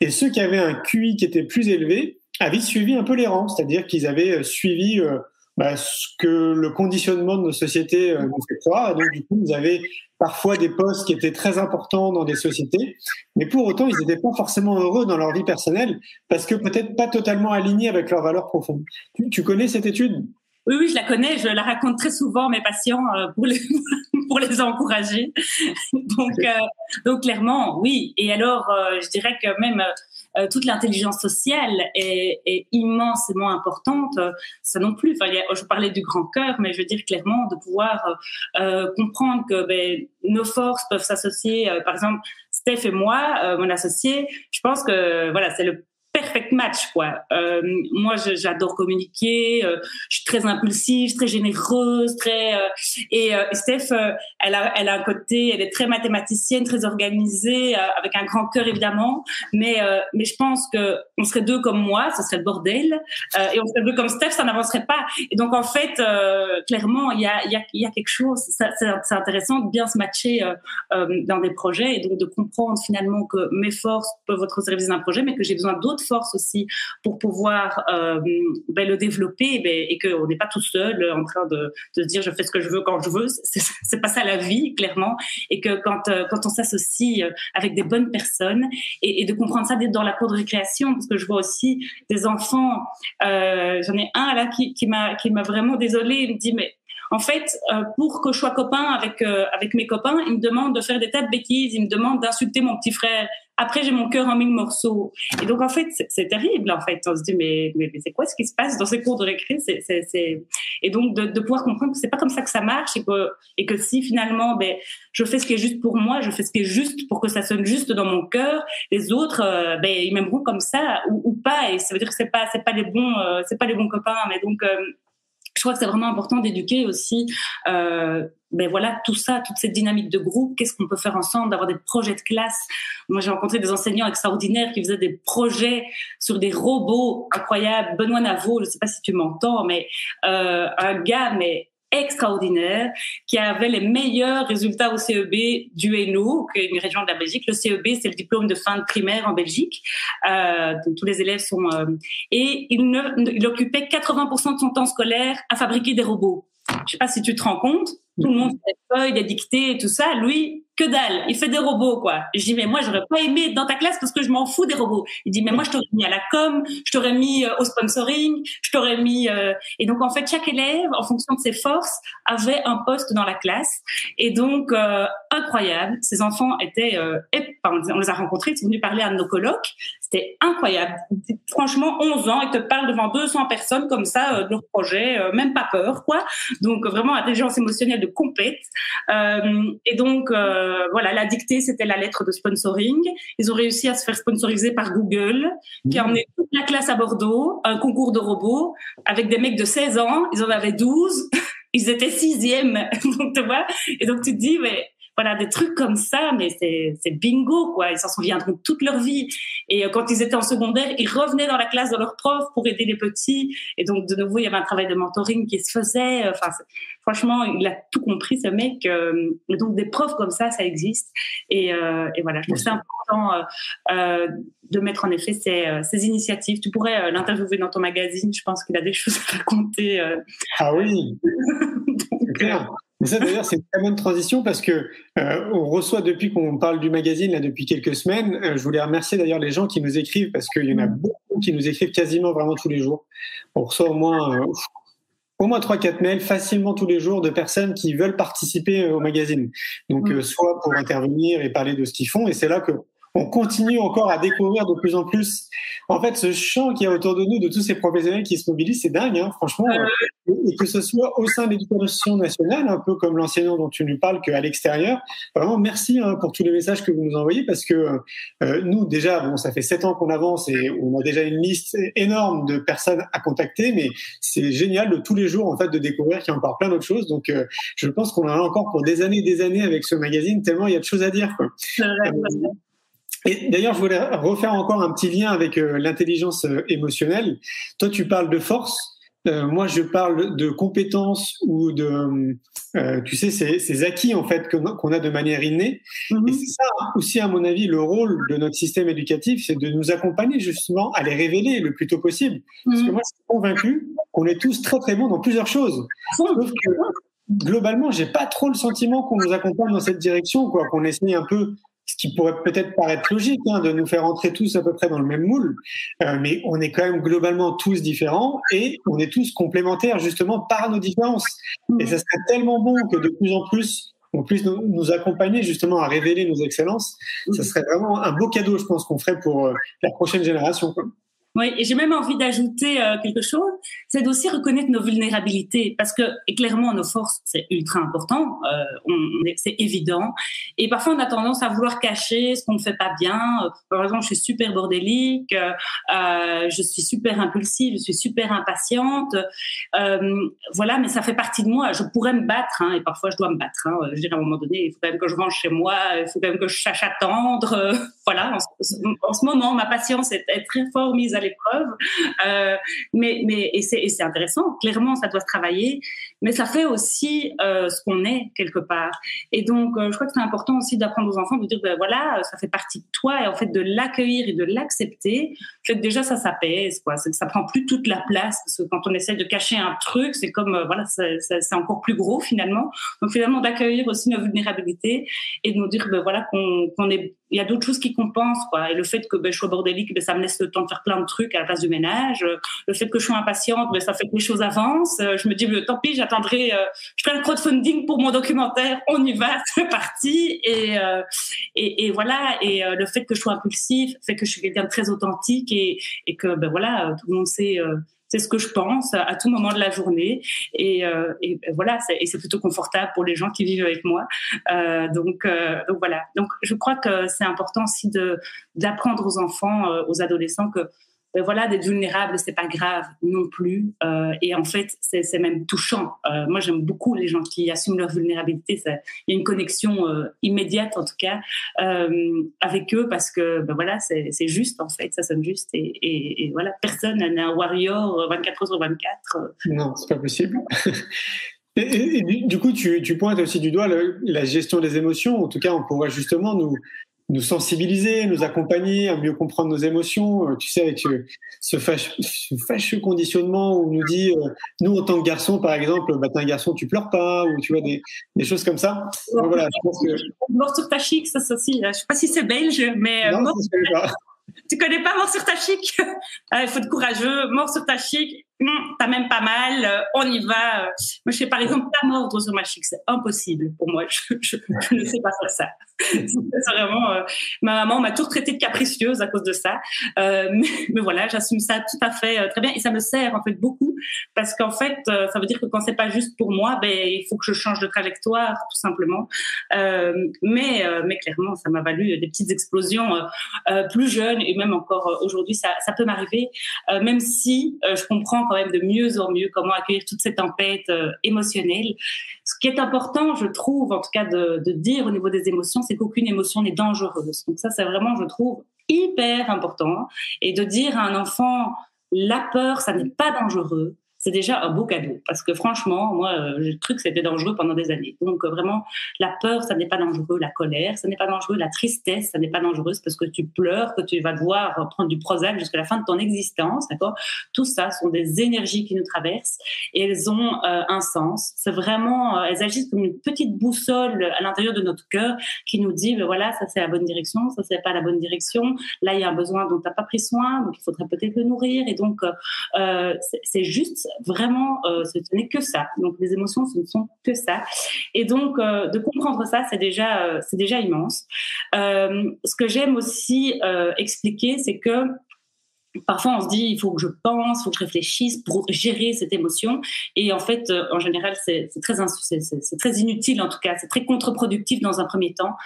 Et ceux qui avaient un QI qui était plus élevé, avaient suivi un peu les rangs, c'est-à-dire qu'ils avaient euh, suivi euh, bah, ce que le conditionnement de nos sociétés euh, nous fait croire. Et donc, du coup, ils avaient parfois des postes qui étaient très importants dans des sociétés, mais pour autant, ils n'étaient pas forcément heureux dans leur vie personnelle parce que peut-être pas totalement alignés avec leurs valeurs profondes. Tu, tu connais cette étude? Oui, oui, je la connais. Je la raconte très souvent à mes patients pour les, [laughs] pour les encourager. [laughs] donc, euh, donc clairement, oui. Et alors, euh, je dirais que même euh, toute l'intelligence sociale est, est, immensément importante. Ça non plus. Enfin, je parlais du grand cœur, mais je veux dire clairement de pouvoir euh, comprendre que ben, nos forces peuvent s'associer. par exemple, Steph et moi, mon associé, je pense que voilà, c'est le perfect match, quoi. Euh, moi, j'adore communiquer, euh, je suis très impulsive, très généreuse, très euh, et Steph, elle a, elle a un côté, elle est très mathématicienne, très organisée, avec un grand cœur évidemment, mais mais je pense que on serait deux comme moi, ce serait le bordel, et on serait deux comme Steph, ça n'avancerait pas. Et donc en fait, clairement, il y a y y a quelque chose, c'est intéressant de bien se matcher dans des projets et donc de comprendre finalement que mes forces peuvent être au service d'un projet, mais que j'ai besoin d'autres forces aussi pour pouvoir euh, ben, le développer ben, et qu'on n'est pas tout seul en train de, de, dire je fais ce que je veux quand je veux. C'est pas ça la vie, clairement. Et que quand, euh, quand on s'associe euh, avec des bonnes personnes et, de comprendre ça d'être dans la cour de récréation, parce que je vois aussi des enfants, euh, j'en ai un là qui, qui m'a vraiment désolé, il me dit mais en fait, euh, pour que je sois copain avec euh, avec mes copains, ils me demandent de faire des tas de bêtises, ils me demandent d'insulter mon petit frère. Après, j'ai mon cœur en mille morceaux. Et donc, en fait, c'est terrible, en fait. On se dit, mais, mais, c'est quoi ce qui se passe dans ces cours de récré? C'est, Et donc, de, de, pouvoir comprendre que c'est pas comme ça que ça marche et que, et que si finalement, ben, je fais ce qui est juste pour moi, je fais ce qui est juste pour que ça sonne juste dans mon cœur, les autres, euh, ben, ils m'aimeront comme ça ou, ou, pas. Et ça veut dire que c'est pas, c'est pas les bons, c'est pas les bons copains. Mais donc, je crois que c'est vraiment important d'éduquer aussi euh, ben voilà tout ça, toute cette dynamique de groupe, qu'est-ce qu'on peut faire ensemble, d'avoir des projets de classe? Moi, j'ai rencontré des enseignants extraordinaires qui faisaient des projets sur des robots incroyables. Benoît Navo, je sais pas si tu m'entends, mais euh, un gars mais extraordinaire qui avait les meilleurs résultats au CEB du Hainaut, qui est une région de la Belgique. Le CEB, c'est le diplôme de fin de primaire en Belgique. Euh, donc tous les élèves sont... Euh, et il, ne, il occupait 80% de son temps scolaire à fabriquer des robots. Je sais pas si tu te rends compte. Tout le monde fait des feuilles, des dictées et tout ça. Lui, que dalle, il fait des robots, quoi. Je dis, mais moi, j'aurais pas aimé dans ta classe parce que je m'en fous des robots. Il dit, mais moi, je t'aurais mis à la com, je t'aurais mis euh, au sponsoring, je t'aurais mis... Euh... Et donc, en fait, chaque élève, en fonction de ses forces, avait un poste dans la classe. Et donc, euh, incroyable. Ces enfants étaient... Euh, on les a rencontrés, ils sont venus parler à nos colloques. C'était incroyable. Franchement, 11 ans, ils te parlent devant 200 personnes comme ça euh, de leur projet, même pas peur, quoi. Donc, vraiment, intelligence émotionnelle de compète. et donc... Euh, voilà, la dictée, c'était la lettre de sponsoring. Ils ont réussi à se faire sponsoriser par Google, qui a emmené toute la classe à Bordeaux, un concours de robots, avec des mecs de 16 ans. Ils en avaient 12. [laughs] Ils étaient sixième. [laughs] donc, tu vois. Et donc, tu te dis, mais voilà, des trucs comme ça, mais c'est bingo, quoi. Ils s'en souviendront toute leur vie. Et euh, quand ils étaient en secondaire, ils revenaient dans la classe de leurs profs pour aider les petits. Et donc, de nouveau, il y avait un travail de mentoring qui se faisait. Enfin, franchement, il a tout compris, ce mec. Euh, et donc, des profs comme ça, ça existe. Et, euh, et voilà, je trouve c'est important de mettre en effet ces, ces initiatives. Tu pourrais l'interviewer dans ton magazine. Je pense qu'il a des [laughs] choses à raconter. Ah oui. [laughs] donc. Mais ça, d'ailleurs, c'est une très bonne transition parce que euh, on reçoit depuis qu'on parle du magazine là depuis quelques semaines. Euh, je voulais remercier d'ailleurs les gens qui nous écrivent parce qu'il y en a mm. beaucoup qui nous écrivent quasiment vraiment tous les jours. On reçoit au moins euh, au moins trois quatre mails facilement tous les jours de personnes qui veulent participer au magazine. Donc mm. soit pour intervenir et parler de ce qu'ils font et c'est là que on continue encore à découvrir de plus en plus. En fait, ce champ qui y a autour de nous, de tous ces professionnels qui se mobilisent, c'est dingue, hein, franchement. Et que ce soit au sein de l'éducation nationale, un peu comme l'enseignant dont tu nous parles, qu'à l'extérieur. Vraiment, merci hein, pour tous les messages que vous nous envoyez, parce que euh, nous, déjà, bon, ça fait sept ans qu'on avance et on a déjà une liste énorme de personnes à contacter, mais c'est génial de tous les jours, en fait, de découvrir qu'il y a encore plein d'autres choses. Donc, euh, je pense qu'on en a encore pour des années et des années avec ce magazine, tellement il y a de choses à dire. Quoi. Et d'ailleurs, je voulais refaire encore un petit lien avec euh, l'intelligence euh, émotionnelle. Toi, tu parles de force. Euh, moi, je parle de compétences ou de, tu sais, ces, ces, acquis en fait qu'on a de manière innée. Mm-hmm. Et c'est ça aussi, à mon avis, le rôle de notre système éducatif, c'est de nous accompagner justement à les révéler le plus tôt possible. Parce que mm-hmm. moi, je suis convaincu qu'on est tous très très bons dans plusieurs choses. Sauf que globalement, j'ai pas trop le sentiment qu'on nous accompagne dans cette direction, quoi, qu'on essaie un peu qui pourrait peut-être paraître logique hein, de nous faire entrer tous à peu près dans le même moule, euh, mais on est quand même globalement tous différents et on est tous complémentaires justement par nos différences. Et ça serait tellement bon que de plus en plus on puisse nous, accompagner justement à révéler nos excellences. Ça serait vraiment un beau cadeau, je pense, qu'on ferait pour euh, la prochaine génération. Oui, et j'ai même envie d'ajouter euh, quelque chose, c'est d'aussi reconnaître nos vulnérabilités parce que clairement nos forces c'est ultra important, euh, c'est évident. Et parfois on a tendance à vouloir cacher ce qu'on ne fait pas bien. Par exemple, je suis super bordélique, euh, je suis super impulsive, je suis super impatiente. Euh, voilà, mais ça fait partie de moi. Je pourrais me battre hein, et parfois je dois me battre. Hein. Je dirais à un moment donné, il faut quand même que je range chez moi, il faut quand même que je à attendre. [laughs] voilà, en, ce moment, ma patience est, est très fort mise à l'épreuve. Euh, mais et c'est intéressant. Clairement, ça doit se travailler, mais ça fait aussi euh, ce qu'on est quelque part. Et donc, euh, je crois que c'est important aussi d'apprendre aux enfants de dire ben voilà, ça fait partie de toi et en fait de l'accueillir et de l'accepter. Fait déjà ça s'apaise quoi. Ça prend plus toute la place parce que quand on essaie de cacher un truc, c'est comme euh, voilà, c'est encore plus gros finalement. Donc finalement d'accueillir aussi nos vulnérabilités et de nous dire ben voilà qu'on est il y a d'autres choses qui compensent quoi et le fait que ben, je sois bordélique ben, ça me laisse le temps de faire plein de trucs à la place du ménage le fait que je sois impatiente ben, ça fait que les choses avancent je me dis ben, tant pis euh, je fais un crowdfunding pour mon documentaire on y va [laughs] c'est parti et, euh, voilà et euh, le fait que je sois impulsif fait que je suis quelqu'un de très authentique et, que ben voilà tout le monde sait ce que je pense à tout moment de la journée. Et, et voilà, et c'est plutôt confortable pour les gens qui vivent avec moi. Donc, voilà. Donc je crois que c'est important aussi d'apprendre aux enfants, aux adolescents que ben voilà, d'être vulnérable, c'est pas grave non plus. Euh, et en fait, c'est même touchant. Euh, moi, j'aime beaucoup les gens qui assument leur vulnérabilité. Il y a une connexion euh, immédiate, en tout cas, avec eux parce que ben voilà, c'est juste en fait, ça sonne juste. Et, voilà, personne n'est un warrior 24 heures sur 24. Non, c'est pas possible. [laughs] Et, du coup, tu, tu, pointes aussi du doigt la gestion des émotions. En tout cas, on pourrait justement nous, nous sensibiliser, nous accompagner à mieux comprendre nos émotions. Euh, tu sais, avec ce, fâcheux, conditionnement où on nous dit, euh, nous en tant que garçon, par exemple, bah, t'es un garçon, tu pleures pas, ou tu vois des, des choses comme ça. voilà, je pense que... [laughs] Mort sur ta chic, ça, ça aussi. Je sais pas si c'est belge, mais non, mort... [laughs] tu connais pas mort sur ta chic? Il [laughs] faut être courageux. Mort sur ta chic, Hum, t'as même pas mal, euh, on y va. Moi, je fais par exemple pas mordre sur ma chic, c'est impossible pour moi. Je, je, je, ne sais pas faire ça. [laughs] vraiment. Euh, ma maman m'a toujours traité de capricieuse à cause de ça. Euh, mais, voilà, j'assume ça tout à fait euh, très bien et ça me sert en fait beaucoup parce qu'en fait, ça veut dire que quand c'est pas juste pour moi, ben il faut que je change de trajectoire tout simplement. mais mais clairement, ça m'a valu des petites explosions plus jeunes et même encore aujourd'hui, ça, ça peut m'arriver, même si je comprends quand même de mieux en mieux comment accueillir toute cette tempête émotionnelle. Ce qui est important, je trouve, en tout cas de, dire au niveau des émotions, c'est qu'aucune émotion n'est dangereuse. Donc ça, c'est vraiment, je trouve, hyper important. Et de dire à un enfant, la peur, ça n'est pas dangereux c'est déjà un beau cadeau. Parce que franchement, moi, euh, j'ai cru que c'était dangereux pendant des années. Donc euh, vraiment, la peur, ça n'est pas dangereux. La colère, ça n'est pas dangereux. La tristesse, ça n'est pas dangereux. parce que tu pleures, que tu vas devoir prendre du Prozac jusqu'à la fin de ton existence. D'accord? Tout ça sont des énergies qui nous traversent et elles ont euh, un sens. C'est vraiment, elles agissent comme une petite boussole à l'intérieur de notre cœur qui nous dit, ben voilà, ça c'est la bonne direction, ça c'est pas la bonne direction. Là, il y a un besoin dont tu n'as pas pris soin, donc il faudrait peut-être le nourrir. Et donc, c'est juste vraiment, euh, ce n'est que ça. Donc les émotions, ce ne sont que ça. Et donc euh, de comprendre ça, c'est déjà, euh, c'est déjà immense. ce que j'aime aussi expliquer, c'est que Parfois, on se dit, il faut que je pense, il faut que je réfléchisse pour gérer cette émotion. Et en fait, euh, en général, c'est très, c'est très inutile, en tout cas, c'est très contre-productif dans un premier temps.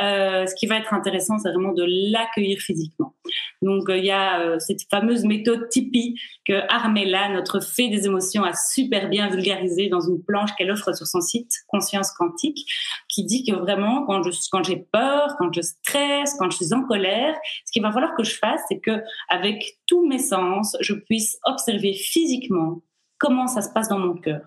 Euh, ce qui va être intéressant, c'est vraiment de l'accueillir physiquement. Donc, euh, il y a cette fameuse méthode Tipeee que Armella, notre fée des émotions, a super bien vulgarisée dans une planche qu'elle offre sur son site Conscience Quantique, qui dit que vraiment, quand je quand j'ai peur, quand je stresse, quand je suis en colère, ce qu'il va falloir que je fasse, c'est que avec tous mes sens, je puisse observer physiquement comment ça se passe dans mon cœur.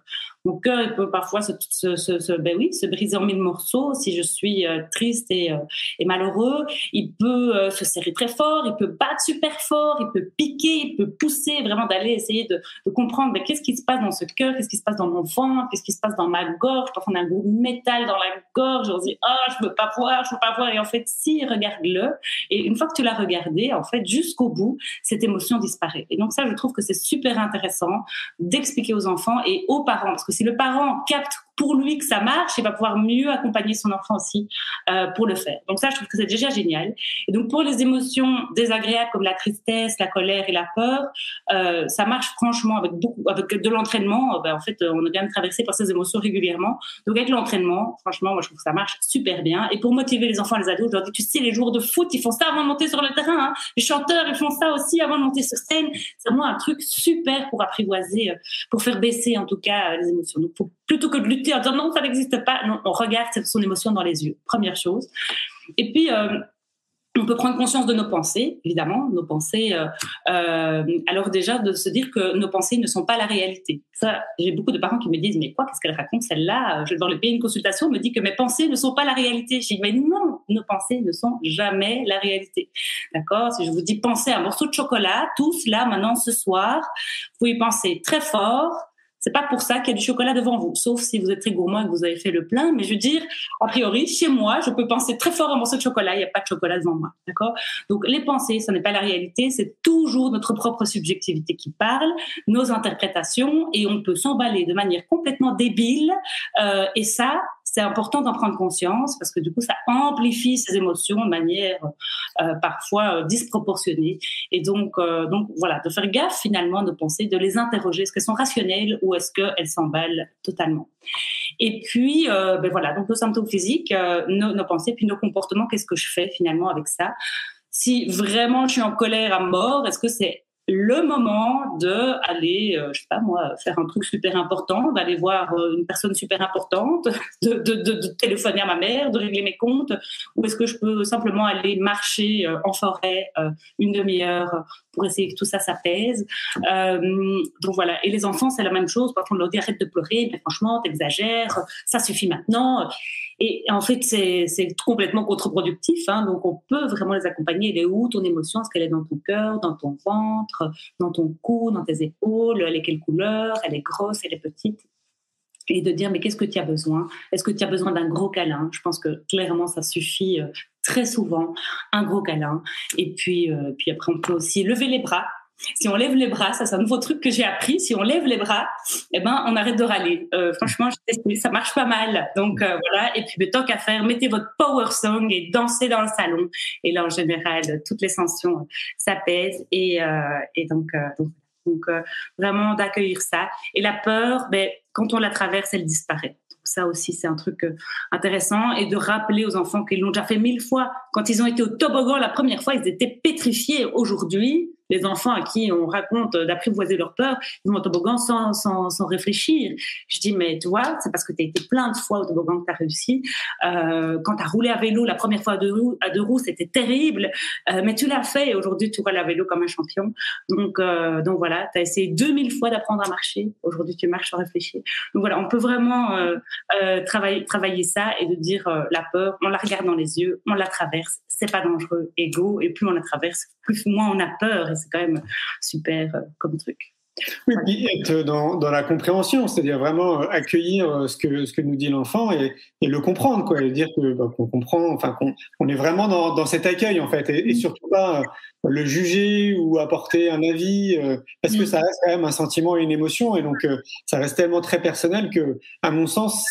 Mon cœur, il peut parfois se, ben oui, se briser en mille morceaux si je suis euh, triste et, euh, malheureux. Il peut euh, se serrer très fort, il peut battre super fort, il peut piquer, il peut pousser, vraiment d'aller essayer de, comprendre ben, qu'est-ce qui se passe dans ce cœur, qu'est-ce qui se passe dans mon ventre, qu'est-ce qui se passe dans ma gorge. Parfois, on a un goût métal dans la gorge. On se dit, ah, oh, je veux pas voir, je veux pas voir. Et en fait, si, regarde-le. Et une fois que tu l'as regardé, en fait, jusqu'au bout, cette émotion disparaît. Et donc ça, je trouve que c'est super intéressant d'expliquer aux enfants et aux parents, parce que si le parent capte pour lui que ça marche, il va pouvoir mieux accompagner son enfant aussi euh, pour le faire. Donc ça, je trouve que c'est déjà génial. Et donc pour les émotions désagréables comme la tristesse, la colère et la peur, euh, ça marche franchement avec beaucoup, avec de l'entraînement. Ben, en fait, on est même traversé par ces émotions régulièrement. Donc avec l'entraînement, franchement, moi je trouve que ça marche super bien. Et pour motiver les enfants, les ados, je leur dis, tu sais, les joueurs de foot, ils font ça avant de monter sur le terrain. Hein. Les chanteurs, ils font ça aussi avant de monter sur scène. C'est vraiment un truc super pour apprivoiser, euh, pour faire baisser en tout cas les émotions. Plutôt que de lutter en disant non, ça n'existe pas, non, on regarde son émotion dans les yeux. Première chose. Et puis, euh, on peut prendre conscience de nos pensées, évidemment, nos pensées. Euh, euh, alors déjà de se dire que nos pensées ne sont pas la réalité. Ça, j'ai beaucoup de parents qui me disent mais quoi, qu'est-ce qu'elle raconte celle-là? Je vais dans le payer une consultation, on me dit que mes pensées ne sont pas la réalité. Je dis mais non, nos pensées ne sont jamais la réalité. D'accord? Si je vous dis pensez à un morceau de chocolat, tous là maintenant ce soir, vous pouvez penser très fort c'est pas pour ça qu'il y a du chocolat devant vous, sauf si vous êtes très gourmand et que vous avez fait le plein. Mais je veux dire, a priori, chez moi, je peux penser très fort à un morceau de chocolat, il n'y a pas de chocolat devant moi, d'accord? Donc les pensées, ce n'est pas la réalité, c'est toujours notre propre subjectivité qui parle, nos interprétations, et on peut s'emballer de manière complètement débile. Euh, et ça, c'est important d'en prendre conscience parce que du coup, ça amplifie ces émotions de manière euh, parfois euh, disproportionnée. Et donc, donc voilà, de faire gaffe finalement de penser, de les interroger. Est-ce qu'elles sont rationnelles ou est-ce qu'elles s'emballent totalement? Et puis, ben voilà, donc nos symptômes physiques, nos, nos pensées, puis nos comportements. Qu'est-ce que je fais finalement avec ça? Si vraiment je suis en colère à mort, est-ce que c'est le moment de aller, euh, je sais pas moi, faire un truc super important, d'aller voir euh, une personne super importante, [laughs] de, de, téléphoner à ma mère, de régler mes comptes, ou est-ce que je peux simplement aller marcher euh, en forêt une demi-heure pour essayer que tout ça s'apaise. donc voilà. Et les enfants, c'est la même chose. Parfois, on leur dit arrête de pleurer, mais franchement, t'exagères, ça suffit maintenant. Et en fait, c'est complètement contre-productif. Hein, donc, on peut vraiment les accompagner. Est où ton émotion? Est-ce qu'elle est dans ton cœur, dans ton ventre, dans ton cou, dans tes épaules Elle est quelle couleur Elle est grosse Elle est petite. Et de dire mais qu'est-ce que tu as besoin? Est-ce que tu as besoin d'un gros câlin? Je pense que clairement ça suffit euh, très souvent un gros câlin. Et puis euh, puis après on peut aussi lever les bras si on lève les bras, ça c'est un nouveau truc que j'ai appris. Si on lève les bras, eh ben on arrête de râler. Euh, franchement, ça marche pas mal. Donc euh, voilà. Et puis ben, tant qu'à faire, mettez votre power song et dansez dans le salon. Et là en général, toutes les tensions s'apaisent et, euh, donc, donc vraiment d'accueillir ça. Et la peur, ben, quand on la traverse, elle disparaît. Ça aussi, c'est un truc intéressant. Et de rappeler aux enfants qu'ils l'ont déjà fait mille fois. Quand ils ont été au toboggan la première fois, ils étaient pétrifiés. Aujourd'hui, les enfants à qui on raconte d'apprivoiser leur peur, ils vont au toboggan sans, sans, sans réfléchir. Je dis, mais tu vois, c'est parce que tu as été plein de fois au toboggan que tu as réussi. Euh, quand tu as roulé à vélo la première fois à deux roues, c'était terrible, euh, mais tu l'as fait et aujourd'hui tu roules à vélo comme un champion. Donc, euh, donc voilà, tu as essayé 2000 fois d'apprendre à marcher. Aujourd'hui, tu marches sans réfléchir. Donc voilà, on peut vraiment travailler, travailler ça et de dire la peur, on la regarde dans les yeux, on la traverse, c'est pas dangereux, ego, et plus on la traverse, plus moins on a peur c'est quand même super euh, comme truc. Oui, puis être dans, dans la compréhension, c'est-à-dire vraiment euh, accueillir euh, ce que, ce que nous dit l'enfant et, et, le comprendre, quoi, et dire que, bah, qu'on comprend, enfin qu'on on est vraiment dans, dans cet accueil en fait, et, et surtout pas le juger ou apporter un avis, parce que mm. ça reste quand même un sentiment et une émotion, et donc ça reste tellement très personnel que, à mon sens,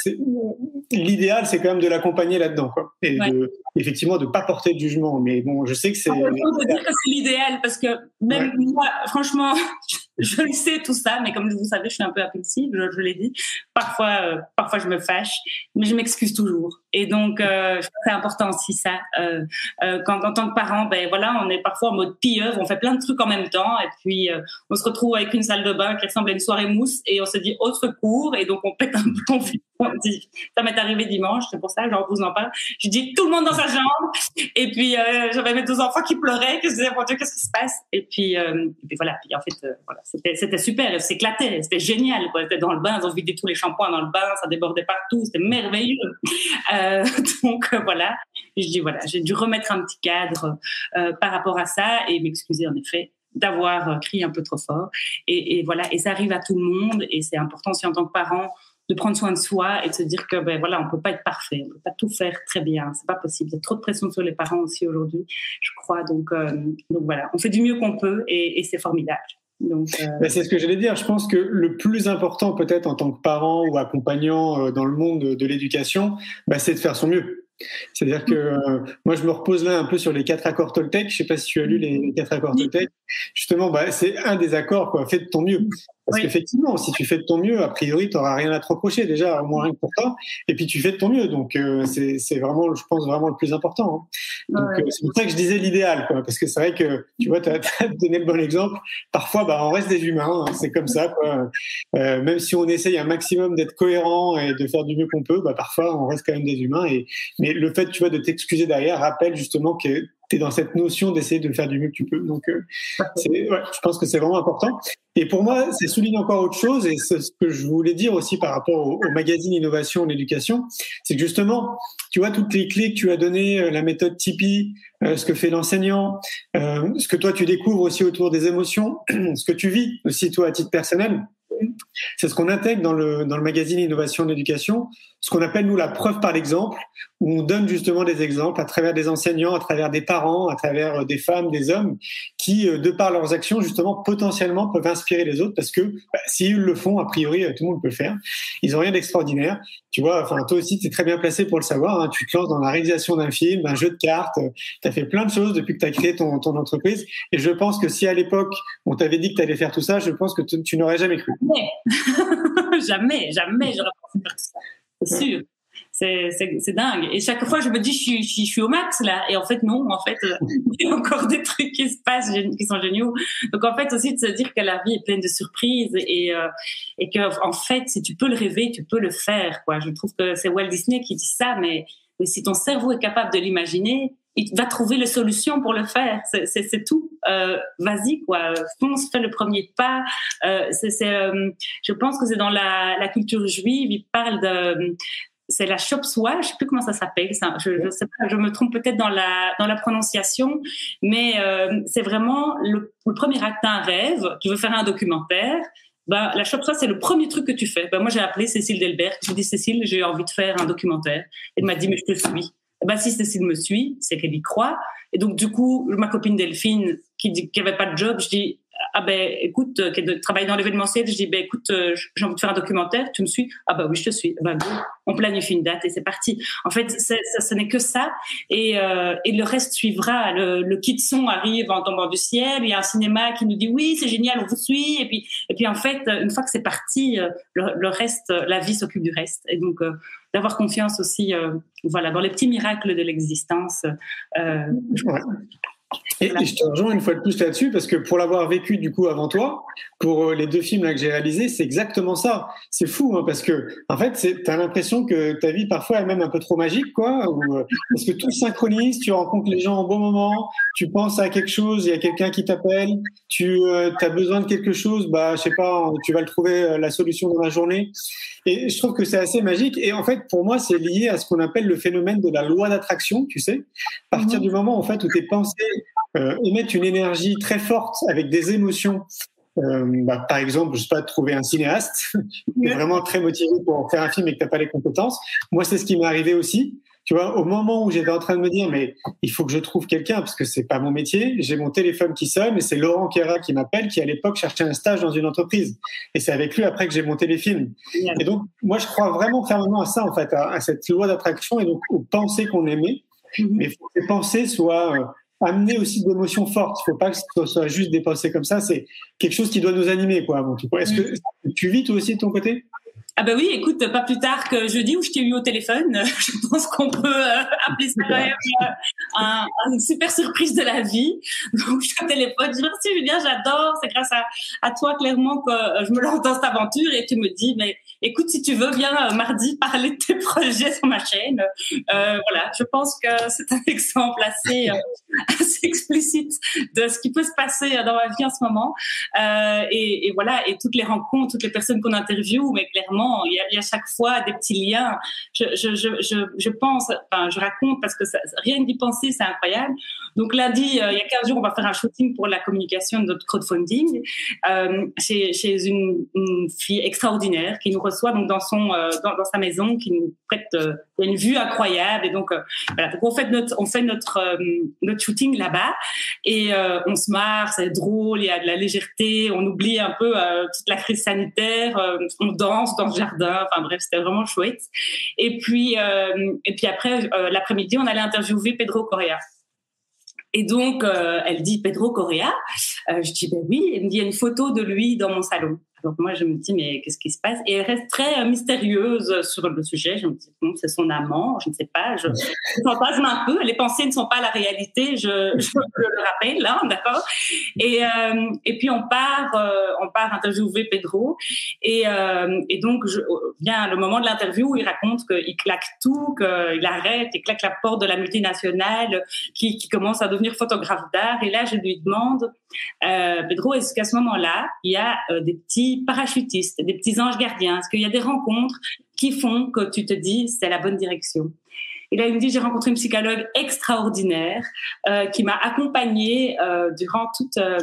l'idéal c'est quand même de l'accompagner là-dedans, quoi, et de, effectivement de pas porter de jugement. Mais bon, je sais que c'est. On peut dire que c'est l'idéal parce que même moi, franchement, [laughs] je sais tout ça, mais comme vous savez, je suis un peu impulsive, je, je l'ai dit. Parfois, euh, parfois je me fâche, mais je m'excuse toujours. Et donc, euh, c'est important aussi ça. Euh, euh, quand en tant que parent, ben voilà, on est parfois en mode pieuvre, on fait plein de trucs en même temps, et puis euh, on se retrouve avec une salle de bain qui ressemble à une soirée mousse, et on se dit au secours, et donc on pète un [laughs] plomb. Ça m'est arrivé dimanche, c'est pour ça, genre vous en parle. Je dis tout le monde dans sa chambre, et puis j'avais mes deux enfants qui pleuraient, que je disais mon Dieu qu'est-ce qui se passe, et puis et puis voilà, en fait c'était super, s'éclatait, c'était génial, quoi. C'était dans le bain, ils ont vidé tous les shampoings dans le bain, ça débordait partout, c'était merveilleux. [laughs] donc euh, voilà, je dis voilà, j'ai dû remettre un petit cadre euh, par rapport à ça et m'excuser en effet d'avoir crié un peu trop fort. Et, voilà, et ça arrive à tout le monde et c'est important aussi en tant que parent de prendre soin de soi et de se dire que ben voilà on peut pas être parfait on peut pas tout faire très bien c'est pas possible. Il y a trop de pression sur les parents aussi aujourd'hui je crois. Donc donc voilà on fait du mieux qu'on peut et, c'est formidable euh, c'est ce que j'allais dire. Je pense que le plus important, peut-être en tant que parent ou accompagnant euh, dans le monde de l'éducation, ben, c'est de faire son mieux. C'est-à-dire que euh, moi, je me repose là un peu sur les quatre accords Toltec. Je sais pas si tu as lu les, les quatre accords Toltec. Justement, bah, c'est un des accords, quoi. Fais de ton mieux. Parce Oui. qu'effectivement, si tu fais de ton mieux, a priori, tu n'auras rien à te reprocher déjà, au moins rien que pour toi. Et puis, tu fais de ton mieux. Donc, euh, c'est vraiment, je pense, vraiment le plus important. hein. Donc, Ouais. euh, c'est pour ça que je disais l'idéal. Parce que c'est vrai que, tu vois, tu as, [laughs] donné le bon exemple. Parfois, bah, on reste des humains. hein. C'est comme ça, quoi. Euh, même si on essaye un maximum d'être cohérent et de faire du mieux qu'on peut, bah, parfois, on reste quand même des humains. Et, mais le fait, tu vois, de t'excuser derrière rappelle justement que tu es dans cette notion d'essayer de faire du mieux que tu peux. Donc, euh, c'est- ouais, je pense que c'est vraiment important. Et pour moi, ça souligne encore autre chose, et c'est ce que je voulais dire aussi par rapport au, au magazine Innovation en éducation, c'est que justement, tu vois, toutes les clés que tu as données, euh, la méthode Tipeee, euh, ce que fait l'enseignant, euh, ce que toi tu découvres aussi autour des émotions, [clears throat] ce que tu vis aussi toi à titre personnel, c'est ce qu'on intègre dans le, dans le magazine Innovation en éducation, ce qu'on appelle nous la preuve par l'exemple, où on donne justement des exemples à travers des enseignants, à travers des parents, à travers euh, des femmes, des hommes, qui, euh, de par leurs actions, justement, potentiellement peuvent inspirer les autres, parce que bah, s'ils le font, a priori, euh, tout le monde peut le faire. Ils ont rien d'extraordinaire. Tu vois, enfin, toi aussi, tu es très bien placé pour le savoir. hein. Tu te lances dans la réalisation d'un film, d'un jeu de cartes. Tu as fait plein de choses depuis que tu as créé ton, ton entreprise. Et je pense que si à l'époque, on t'avait dit que tu allais faire tout ça, je pense que tu n'aurais jamais cru. [laughs] jamais, jamais j'aurais pensé faire ça. C'est sûr. C'est, dingue. Et chaque fois, je me dis, je suis, je suis, au max là. Et en fait, non. En fait, euh, [laughs] il y a encore des trucs qui se passent, qui sont géniaux. Donc, en fait, aussi de se dire que la vie est pleine de surprises et euh, et que en fait, si tu peux le rêver, tu peux le faire. Quoi. Je trouve que c'est Walt Disney qui dit ça, mais, mais si ton cerveau est capable de l'imaginer, il va trouver les solutions pour le faire. C'est, tout. Euh, vas-y, quoi. Fonce, fais le premier pas. Euh, c'est, euh, je pense que c'est dans la, la culture juive. Il parle de c'est la chop soie, je sais plus comment ça s'appelle, je, je sais pas, je me trompe peut-être dans la dans la prononciation, mais euh, c'est vraiment le, le premier acte d'un rêve. Tu veux faire un documentaire, ben la soie c'est le premier truc que tu fais. Ben moi j'ai appelé Cécile Delbert, je dis Cécile, j'ai envie de faire un documentaire. Elle m'a dit mais je te suis. Ben si Cécile me suit, c'est qu'elle y croit. Et donc du coup ma copine Delphine qui dit qu'elle avait pas de job, je dis ah ben écoute, euh, qui travaille dans l'événementiel, je dis ben écoute, euh, j'ai envie de faire un documentaire, tu me suis? Ah ben oui, je te suis. Ben go, on planifie une date et c'est parti. En fait, ça, ce n'est que ça et, euh, et le reste suivra. Le, le kit son arrive en tombant du ciel. Il y a un cinéma qui nous dit oui, c'est génial, on vous suit. Et puis et puis en fait, une fois que c'est parti, le, reste, la vie s'occupe du reste. Et donc d'avoir confiance aussi, voilà, dans les petits miracles de l'existence. Ouais. Et, et je te rejoins une fois de plus là-dessus parce que pour l'avoir vécu du coup avant toi, pour euh, les deux films là que j'ai réalisés, c'est exactement ça. C'est fou hein, parce que en fait, t'as l'impression que ta vie parfois est même un peu trop magique, quoi, ou, euh, parce que tout se synchronise, tu rencontres les gens au bon moment, tu penses à quelque chose, il y a quelqu'un qui t'appelle, tu as besoin de quelque chose, bah je sais pas, tu vas le trouver euh, la solution dans la journée. Et je trouve que c'est assez magique. Et en fait, pour moi, c'est lié à ce qu'on appelle le phénomène de la loi d'attraction, tu sais. À partir du moment en fait où tes pensées euh, émettent une énergie très forte avec des émotions. Euh, bah, par exemple, je sais pas, trouver un cinéaste [laughs] qui est vraiment très motivé pour faire un film et que t'as pas les compétences. Moi, c'est ce qui m'est arrivé aussi. Tu vois, au moment où j'étais en train de me dire, mais il faut que je trouve quelqu'un parce que c'est pas mon métier, j'ai mon téléphone qui sonne et c'est Laurent Kera qui m'appelle, qui à l'époque cherchait un stage dans une entreprise. Et c'est avec lui après que j'ai monté les films. Et donc, moi, je crois vraiment fermement à ça, en fait, à, à cette loi d'attraction et donc aux pensées qu'on émet. Mais il faut que ces pensées soient amenées aussi d'émotions fortes. Il ne faut pas que ce soit juste des pensées comme ça. C'est quelque chose qui doit nous animer, quoi, avant tout. Est-ce que tu vis toi aussi de ton côté? Ah ben oui, écoute, pas plus tard que jeudi où je t'ai eu au téléphone, [laughs] je pense qu'on peut euh, appeler ça quand même euh, un, une super surprise de la vie. Donc je suis au téléphone, je dis merci Julien, j'adore, c'est grâce à, à toi clairement que je me lance dans cette aventure et tu me dis mais écoute si tu veux viens euh, mardi [laughs] parler de tes projets sur ma chaîne. Euh, voilà, je pense que c'est un [laughs] exemple assez, euh, assez explicite de ce qui peut se passer dans ma vie en ce moment. Et, et voilà, et toutes les rencontres, toutes les personnes qu'on interviewe, mais clairement, il y, a, il y a chaque fois des petits liens. Je, je, je, je, je pense, enfin, je raconte parce que rien d'y penser, c'est incroyable. Donc lundi, il y a 15 jours, on va faire un shooting pour la communication de notre crowdfunding chez, chez une, une, fille extraordinaire qui nous reçoit donc dans son dans, dans, sa maison, qui nous prête une vue incroyable. Et donc voilà, donc on fait notre on fait notre notre shooting là-bas et on se marre, c'est drôle, il y a de la légèreté, on oublie un peu toute la crise sanitaire, on danse dans le jardin. Enfin bref, c'était vraiment chouette. Et puis, euh, et puis après, euh, l'après-midi, on allait interviewer Pedro Correa. Et donc, euh, elle dit Pedro Correa. je dis ben oui. Elle me dit il y a une photo de lui dans mon salon. Donc moi, je me dis, mais qu'est-ce qui se passe? Et elle reste très euh, mystérieuse sur le sujet. Je me dis, bon, c'est son amant, je ne sais pas. Je, je fantasme un peu. Les pensées ne sont pas la réalité, je, le rappelle, là, d'accord? Et, euh, et puis, on part, euh, on part interviewer Pedro. Et, euh, et donc, je, le moment de l'interview où il raconte qu'il claque tout, qu'il arrête, il claque la porte de la multinationale, qui, qui commence à devenir photographe d'art. Et là, je lui demande, euh, Pedro, est-ce qu'à ce moment-là, il y a des petits parachutistes, des petits anges gardiens. Est-ce qu'il y a des rencontres qui font que tu te dis c'est la bonne direction? Et là, il me dit, j'ai rencontré une psychologue extraordinaire euh, qui m'a accompagnée euh, durant toute, euh,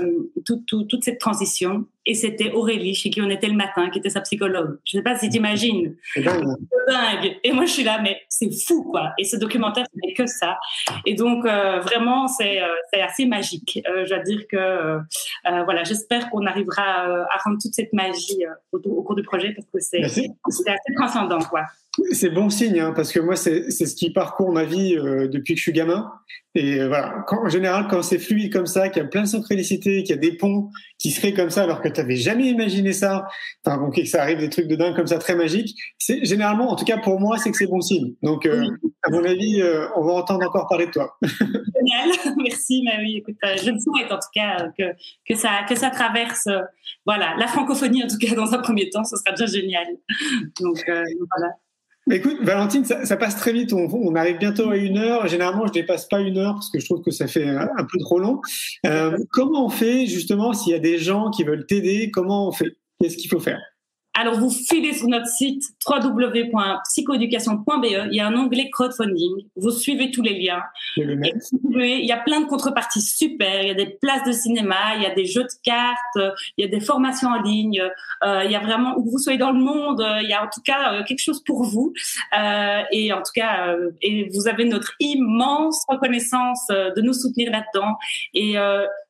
toute, toute, toute, cette transition. Et c'était Aurélie, chez qui on était le matin, qui était sa psychologue. Je ne sais pas si tu imagines. C'est dingue. Et moi, je suis là, mais c'est fou, quoi. Et ce documentaire, ce n'est que ça. Et donc, vraiment, c'est assez magique. je dois dire que, voilà, j'espère qu'on arrivera à rendre toute cette magie au, au, cours du projet parce que c'est assez transcendant, quoi. C'est bon signe, hein, parce que moi, c'est ce qui parcourt ma vie euh, depuis que je suis gamin. Et euh, voilà, en général, quand c'est fluide comme ça, qu'il y a plein de synchronicité, qu'il y a des ponts qui se créent comme ça, alors que tu n'avais jamais imaginé ça, enfin bon, que ça arrive des trucs de dingue comme ça, très magiques, c'est généralement, en tout cas pour moi, c'est que c'est bon signe. Donc, euh, à mon avis, on va entendre encore parler de toi. [laughs] Génial, [laughs] merci, mais oui, écoute, je me souhaite en tout cas que, que, ça, que ça traverse, voilà, la francophonie en tout cas dans un premier temps, ce sera déjà génial. Donc, voilà écoute, Valentine, ça, passe très vite. On, arrive bientôt à une heure. Généralement, je dépasse pas une heure parce que je trouve que ça fait un, peu trop long. Euh, comment on fait justement s'il y a des gens qui veulent t'aider Comment on fait? Qu'est-ce qu'il faut faire? Alors, vous filez sur notre site www.psychoeducation.be. Il y a un onglet crowdfunding. Vous suivez tous les liens. il y a plein de contreparties super. Il y a des places de cinéma, il y a des jeux de cartes, il y a des formations en ligne. Euh, il y a vraiment, où vous soyez dans le monde, il y a en tout cas euh, quelque chose pour vous. Euh, et en tout cas, euh, et vous avez notre immense reconnaissance euh, de nous soutenir là-dedans. Et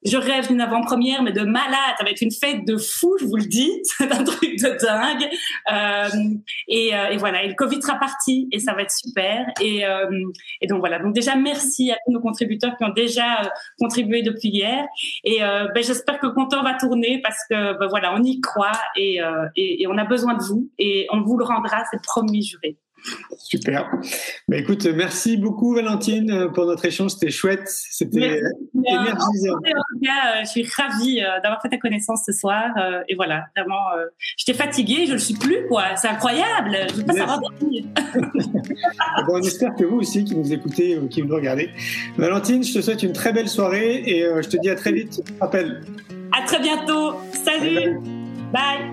je rêve d'une avant-première, mais de malade. Ça va être une fête de fou, je vous le dis. [laughs] C'est un truc de dingue. Euh, et, euh, et, voilà, et le Covid sera parti et ça va être super. Et, euh, donc voilà. Donc déjà, merci à tous nos contributeurs qui ont déjà euh, contribué depuis hier. Et ben, j'espère que le compteur va tourner parce que ben, voilà, on y croit et, et on a besoin de vous et on vous le rendra, c'est promis, juré. Super. Bah, écoute, merci beaucoup Valentine pour notre échange. C'était chouette. C'était énergisant. En tout cas, je suis ravie euh, d'avoir fait ta connaissance ce soir. Euh, et voilà, vraiment, euh, j'étais fatiguée, je ne le suis plus. quoi. C'est incroyable. Je veux pas savoir [laughs] bon, On espère que vous aussi qui nous écoutez ou qui nous regardez. Valentine, je te souhaite une très belle soirée et je te dis à très vite. Rappel. À très bientôt. Salut. Bye.